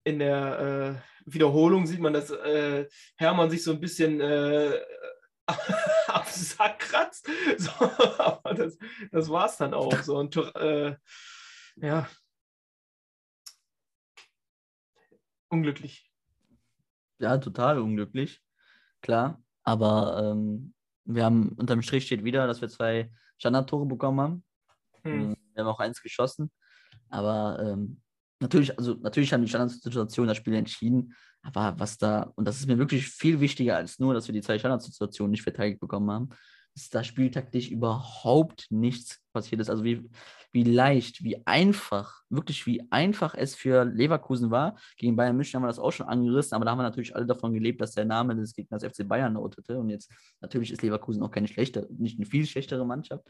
in der äh, Wiederholung, sieht man, dass äh, Hermann sich so ein bisschen äh, am Sack kratzt. So, aber das, das war es dann auch. So, und, äh, ja. Unglücklich.
Ja, total unglücklich, klar. Aber ähm, wir haben unterm Strich steht wieder, dass wir zwei Standardtore bekommen haben.
Hm.
Wir haben auch eins geschossen. Aber ähm, natürlich, also natürlich haben die Standardsituationen das Spiel entschieden. Aber was da, und das ist mir wirklich viel wichtiger als nur, dass wir die zwei Standardsituationen nicht verteidigt bekommen haben, ist da spieltaktisch überhaupt nichts passiert ist. Also wie, wie leicht, wie einfach, wirklich wie einfach es für Leverkusen war. Gegen Bayern München haben wir das auch schon angerissen, aber da haben wir natürlich alle davon gelebt, dass der Name des Gegners FC Bayern lautete. Und jetzt natürlich ist Leverkusen auch keine schlechte, nicht eine viel schlechtere Mannschaft.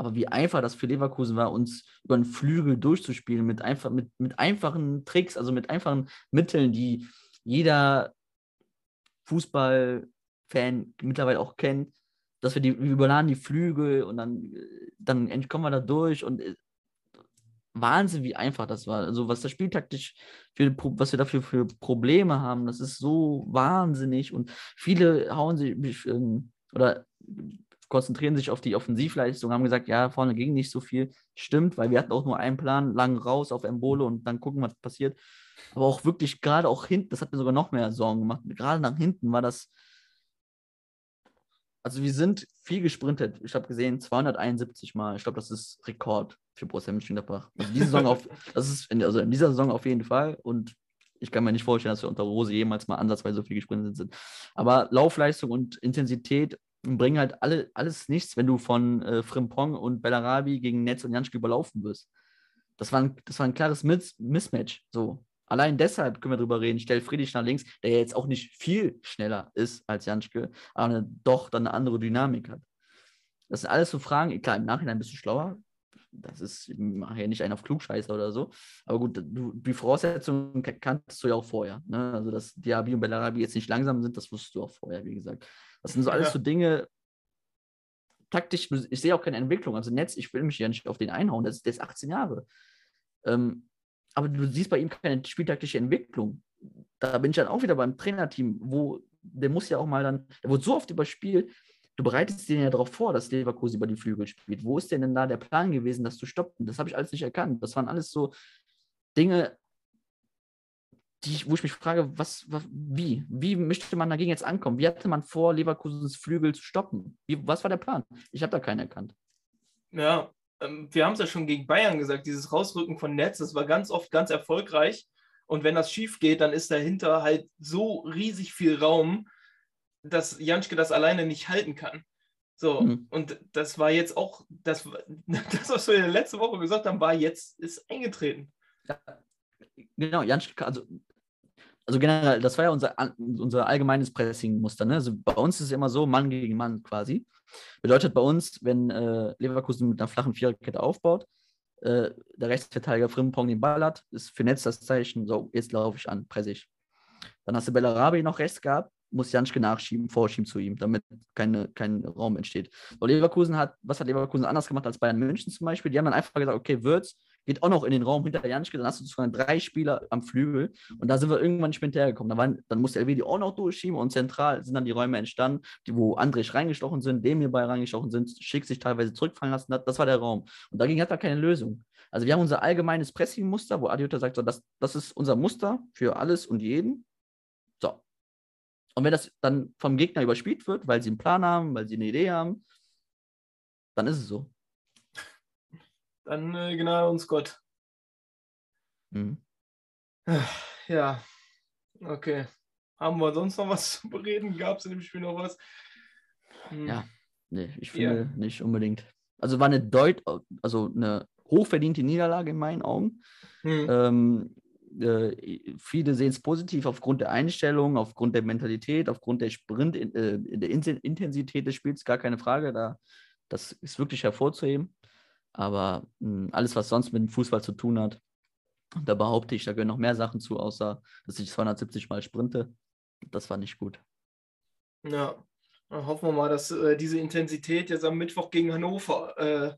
Aber wie einfach das für Leverkusen war, uns über den Flügel durchzuspielen mit, einfach, mit, mit einfachen Tricks, also mit einfachen Mitteln, die jeder Fußballfan mittlerweile auch kennt, dass wir die wir überladen die Flügel und dann, dann entkommen wir da durch und äh, Wahnsinn, wie einfach das war. Also was das spieltaktisch für was wir dafür für Probleme haben, das ist so wahnsinnig und viele hauen sich ähm, oder konzentrieren sich auf die Offensivleistung, haben gesagt, ja, vorne ging nicht so viel. Stimmt, weil wir hatten auch nur einen Plan, lang raus auf Embole und dann gucken, was passiert. Aber auch wirklich, gerade auch hinten, das hat mir sogar noch mehr Sorgen gemacht. Gerade nach hinten war das. Also wir sind viel gesprintet. Ich habe gesehen, 271 Mal. Ich glaube, das ist Rekord für Borussia Mönchengladbach. Also diese Saison auf, das ist in, also in dieser Saison auf jeden Fall. Und ich kann mir nicht vorstellen, dass wir unter Rose jemals mal ansatzweise so viel gesprintet sind. Aber Laufleistung und Intensität bringen halt alle, alles nichts, wenn du von äh, Frimpong und Bellarabi gegen Netz und Janschke überlaufen wirst. Das war ein, das war ein klares Mis Mismatch. So. Allein deshalb können wir drüber reden. Stell Friedrich nach links, der jetzt auch nicht viel schneller ist als Janschke, aber doch dann eine andere Dynamik hat. Das sind alles so Fragen. Klar, im Nachhinein bist du schlauer. Das ist, ich mache ja nicht einen auf Klugscheißer oder so. Aber gut, du, die Voraussetzungen ka- kanntest du ja auch vorher. Ne? Also, dass Diaby und Bellarabi jetzt nicht langsam sind, das wusstest du auch vorher, wie gesagt. Das sind so alles
Ja.
so Dinge, taktisch, ich sehe auch keine Entwicklung. Also Netz, ich will mich ja nicht auf den einhauen, der ist, der ist 18 Jahre. Ähm, aber du siehst bei ihm keine spieltaktische Entwicklung. Da bin ich dann auch wieder beim Trainerteam, wo der muss ja auch mal dann, der wurde so oft überspielt, du bereitest den ja darauf vor, dass Leverkusen über die Flügel spielt. Wo ist denn denn da der Plan gewesen, das zu stoppen? Das habe ich alles nicht erkannt. Das waren alles so Dinge, die wo ich mich frage, was, was, wie? Wie möchte man dagegen jetzt ankommen? Wie hatte man vor, Leverkusens Flügel zu stoppen? Wie, was war der Plan? Ich habe da keinen erkannt.
Ja, ähm, wir haben es ja schon gegen Bayern gesagt, dieses Rausrücken von Netz, das war ganz oft ganz erfolgreich. Und wenn das schief geht, dann ist dahinter halt so riesig viel Raum, dass Janschke das alleine nicht halten kann. So,
Mhm.
und das war jetzt auch, das, das, was wir letzte Woche gesagt haben, war jetzt, ist eingetreten.
Genau, Janschke, also, also generell, das war ja unser, unser allgemeines Pressing-Muster. Ne? Also bei uns ist es immer so, Mann gegen Mann quasi. Bedeutet bei uns, wenn äh, Leverkusen mit einer flachen Viererkette aufbaut, äh, der Rechtsverteidiger Frimpong den Ball hat, ist für Netz das Zeichen, so, jetzt laufe ich an, presse ich. Dann hast du Bellarabi noch rechts gehabt, muss Janschke nachschieben, vorschieben zu ihm, damit keine, kein Raum entsteht. So, Leverkusen hat, was hat Leverkusen anders gemacht als Bayern München zum Beispiel? Die haben dann einfach gesagt, okay, Würz geht auch noch in den Raum hinter Janschke, dann hast du sogar drei Spieler am Flügel und da sind wir irgendwann nicht mehr hinterhergekommen. Da dann musste LW die auch noch durchschieben und zentral sind dann die Räume entstanden, die, wo Andrich reingestochen sind, dem hierbei reingestochen sind, Schick sich teilweise zurückfallen lassen hat, das war der Raum. Und dagegen hat er keine Lösung. Also wir haben unser allgemeines Pressing-Muster, wo Adiota sagt, so, das, das ist unser Muster für alles und jeden. Und wenn das dann vom Gegner überspielt wird, weil sie einen Plan haben, weil sie eine Idee haben, dann ist es so.
Dann äh, genau uns Gott.
Mhm.
Ja, okay. Haben wir sonst noch was zu bereden? Gab es in dem Spiel noch was? Hm.
Ja. Nee, ich
Ja.
finde nicht unbedingt. Also war eine deut also eine hochverdiente Niederlage in meinen Augen.
Hm.
Ähm, äh, viele sehen es positiv aufgrund der Einstellung, aufgrund der Mentalität, aufgrund der Sprint, äh, der In Intensität des Spiels, gar keine Frage. Da, das ist wirklich hervorzuheben. Aber mh, alles, was sonst mit dem Fußball zu tun hat, da behaupte ich, da gehören noch mehr Sachen zu, außer dass ich 270 Mal sprinte. Das war nicht gut.
Ja, dann hoffen wir mal, dass äh, diese Intensität jetzt am Mittwoch gegen Hannover äh,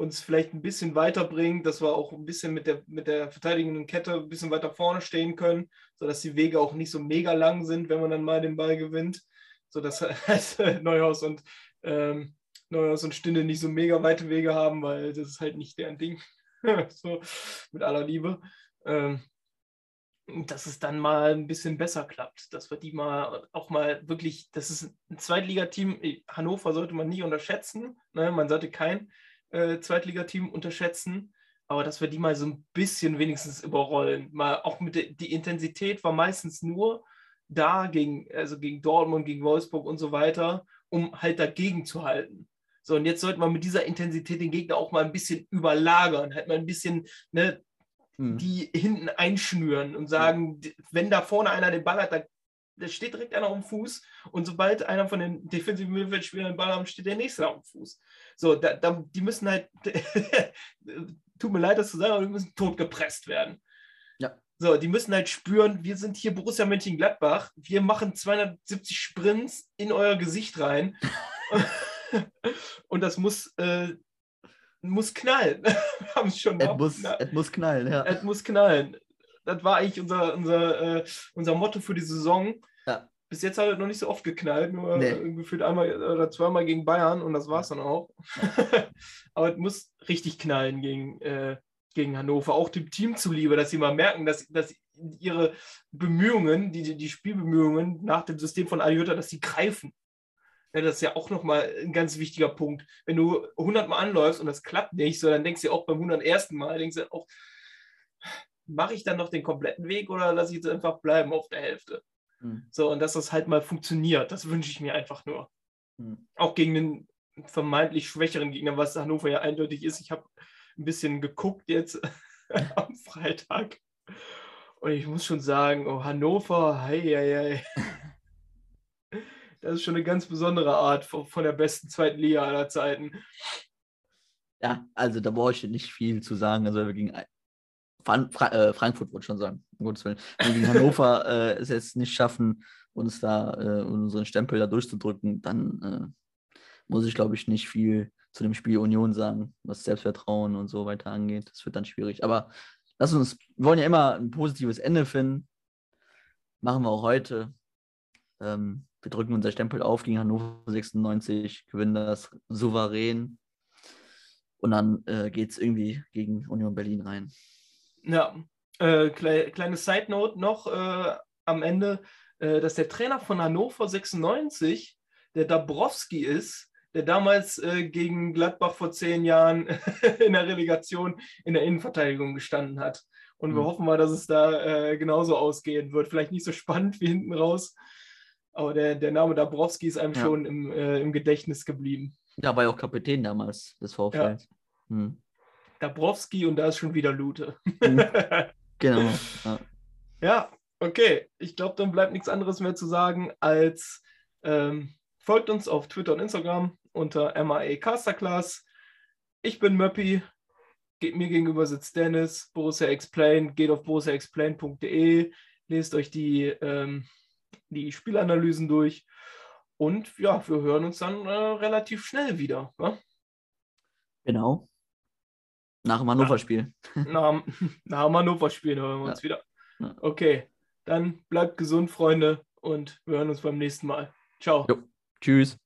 uns vielleicht ein bisschen weiterbringt, dass wir auch ein bisschen mit der, mit der verteidigenden Kette ein bisschen weiter vorne stehen können, sodass die Wege auch nicht so mega lang sind, wenn man dann mal den Ball gewinnt, sodass halt Neuhaus und ähm, Neuhaus und Stinde nicht so mega weite Wege haben, weil das ist halt nicht deren Ding. so, mit aller Liebe. Ähm, dass es dann mal ein bisschen besser klappt, dass wir die mal auch mal wirklich, das ist ein Zweitligateam, Hannover sollte man nie unterschätzen, ne? man sollte kein äh, Zweitligateam unterschätzen, aber dass wir die mal so ein bisschen wenigstens überrollen, mal auch mit der die Intensität war meistens nur da gegen, also gegen Dortmund, gegen Wolfsburg und so weiter, um halt dagegen zu halten. So, und jetzt sollte man mit dieser Intensität den Gegner auch mal ein bisschen überlagern, halt mal ein bisschen, ne,
Mhm.
die hinten einschnüren und sagen, wenn da vorne einer den Ball hat, da, da steht direkt einer am Fuß und sobald einer von den defensiven Mittelfeldspielern den Ball hat, steht der nächste am Fuß. So, da, da, die müssen halt, tut mir leid, das zu sagen, aber die müssen totgepresst werden.
Ja.
So, die müssen halt spüren, wir sind hier Borussia Mönchengladbach, wir machen 270 Sprints in euer Gesicht rein und das muss, äh, muss knallen. Wir haben es schon
Es muss, es muss knallen, ja.
es muss knallen. Das war eigentlich unser, unser, äh, unser Motto für die Saison. Bis jetzt hat es noch nicht so oft geknallt, nur
Nee.
gefühlt einmal oder zweimal gegen Bayern und das war es dann auch. Aber es muss richtig knallen gegen, äh, gegen Hannover. Auch dem Team zuliebe, dass sie mal merken, dass, dass ihre Bemühungen, die, die Spielbemühungen nach dem System von Ayota, dass sie greifen. Ja, das ist ja auch nochmal ein ganz wichtiger Punkt. Wenn du 100 Mal anläufst und das klappt nicht, so dann denkst du auch beim 101. Mal, denkst du auch, mache ich dann noch den kompletten Weg oder lasse ich jetzt einfach bleiben auf der Hälfte?
Mhm.
So, und dass das halt mal funktioniert, das wünsche ich mir einfach nur.
Mhm.
Auch gegen den vermeintlich schwächeren Gegner, was Hannover ja eindeutig ist. Ich habe ein bisschen geguckt jetzt am Freitag. Und ich muss schon sagen, oh, Hannover, hei, hei, hei. Das ist schon eine ganz besondere Art von, von der besten zweiten Liga aller Zeiten.
Ja, also da brauche ich nicht viel zu sagen. Also wir gegen Fra äh, Frankfurt wollte ich schon sagen, um Gottes Willen. Wenn wir Hannover äh, es jetzt nicht schaffen, uns da äh, unseren Stempel da durchzudrücken, dann äh, muss ich, glaube ich, nicht viel zu dem Spiel Union sagen, was Selbstvertrauen und so weiter angeht. Das wird dann schwierig. Aber lass uns, wir wollen ja immer ein positives Ende finden. Machen wir auch heute. Ähm, wir drücken unser Stempel auf gegen Hannover 96, gewinnen das souverän. Und dann äh, geht es irgendwie gegen Union Berlin rein.
Ja, äh, klei kleine Side Note noch äh, am Ende, äh, dass der Trainer von Hannover 96, der Dabrowski ist, der damals äh, gegen Gladbach vor zehn Jahren in der Relegation in der Innenverteidigung gestanden hat. Und wir
Mhm.
hoffen mal, dass es da äh, genauso ausgehen wird. Vielleicht nicht so spannend wie hinten raus, aber der, der Name Dabrowski ist einem
Ja.
schon im, äh, im Gedächtnis geblieben.
Ja, war ja auch Kapitän damals des VfL. Hm.
Dabrowski und da ist schon wieder Lute.
Mhm. Genau. Ja.
Ja, okay. Ich glaube, dann bleibt nichts anderes mehr zu sagen als ähm, folgt uns auf Twitter und Instagram unter MAE Casterclass. Ich bin Möppi. Mir gegenüber sitzt Dennis, Borussia Explain. Geht auf borussiaexplain.de, lest euch die, ähm, die Spielanalysen durch. Und ja, wir hören uns dann äh, relativ schnell wieder. Ne?
Genau. Nach dem Hannover-Spiel.
Nach, nach dem Hannover-Spiel hören wir uns wieder.
Ja.
Okay, dann bleibt gesund, Freunde, und wir hören uns beim nächsten Mal. Ciao.
Jo. Tschüss.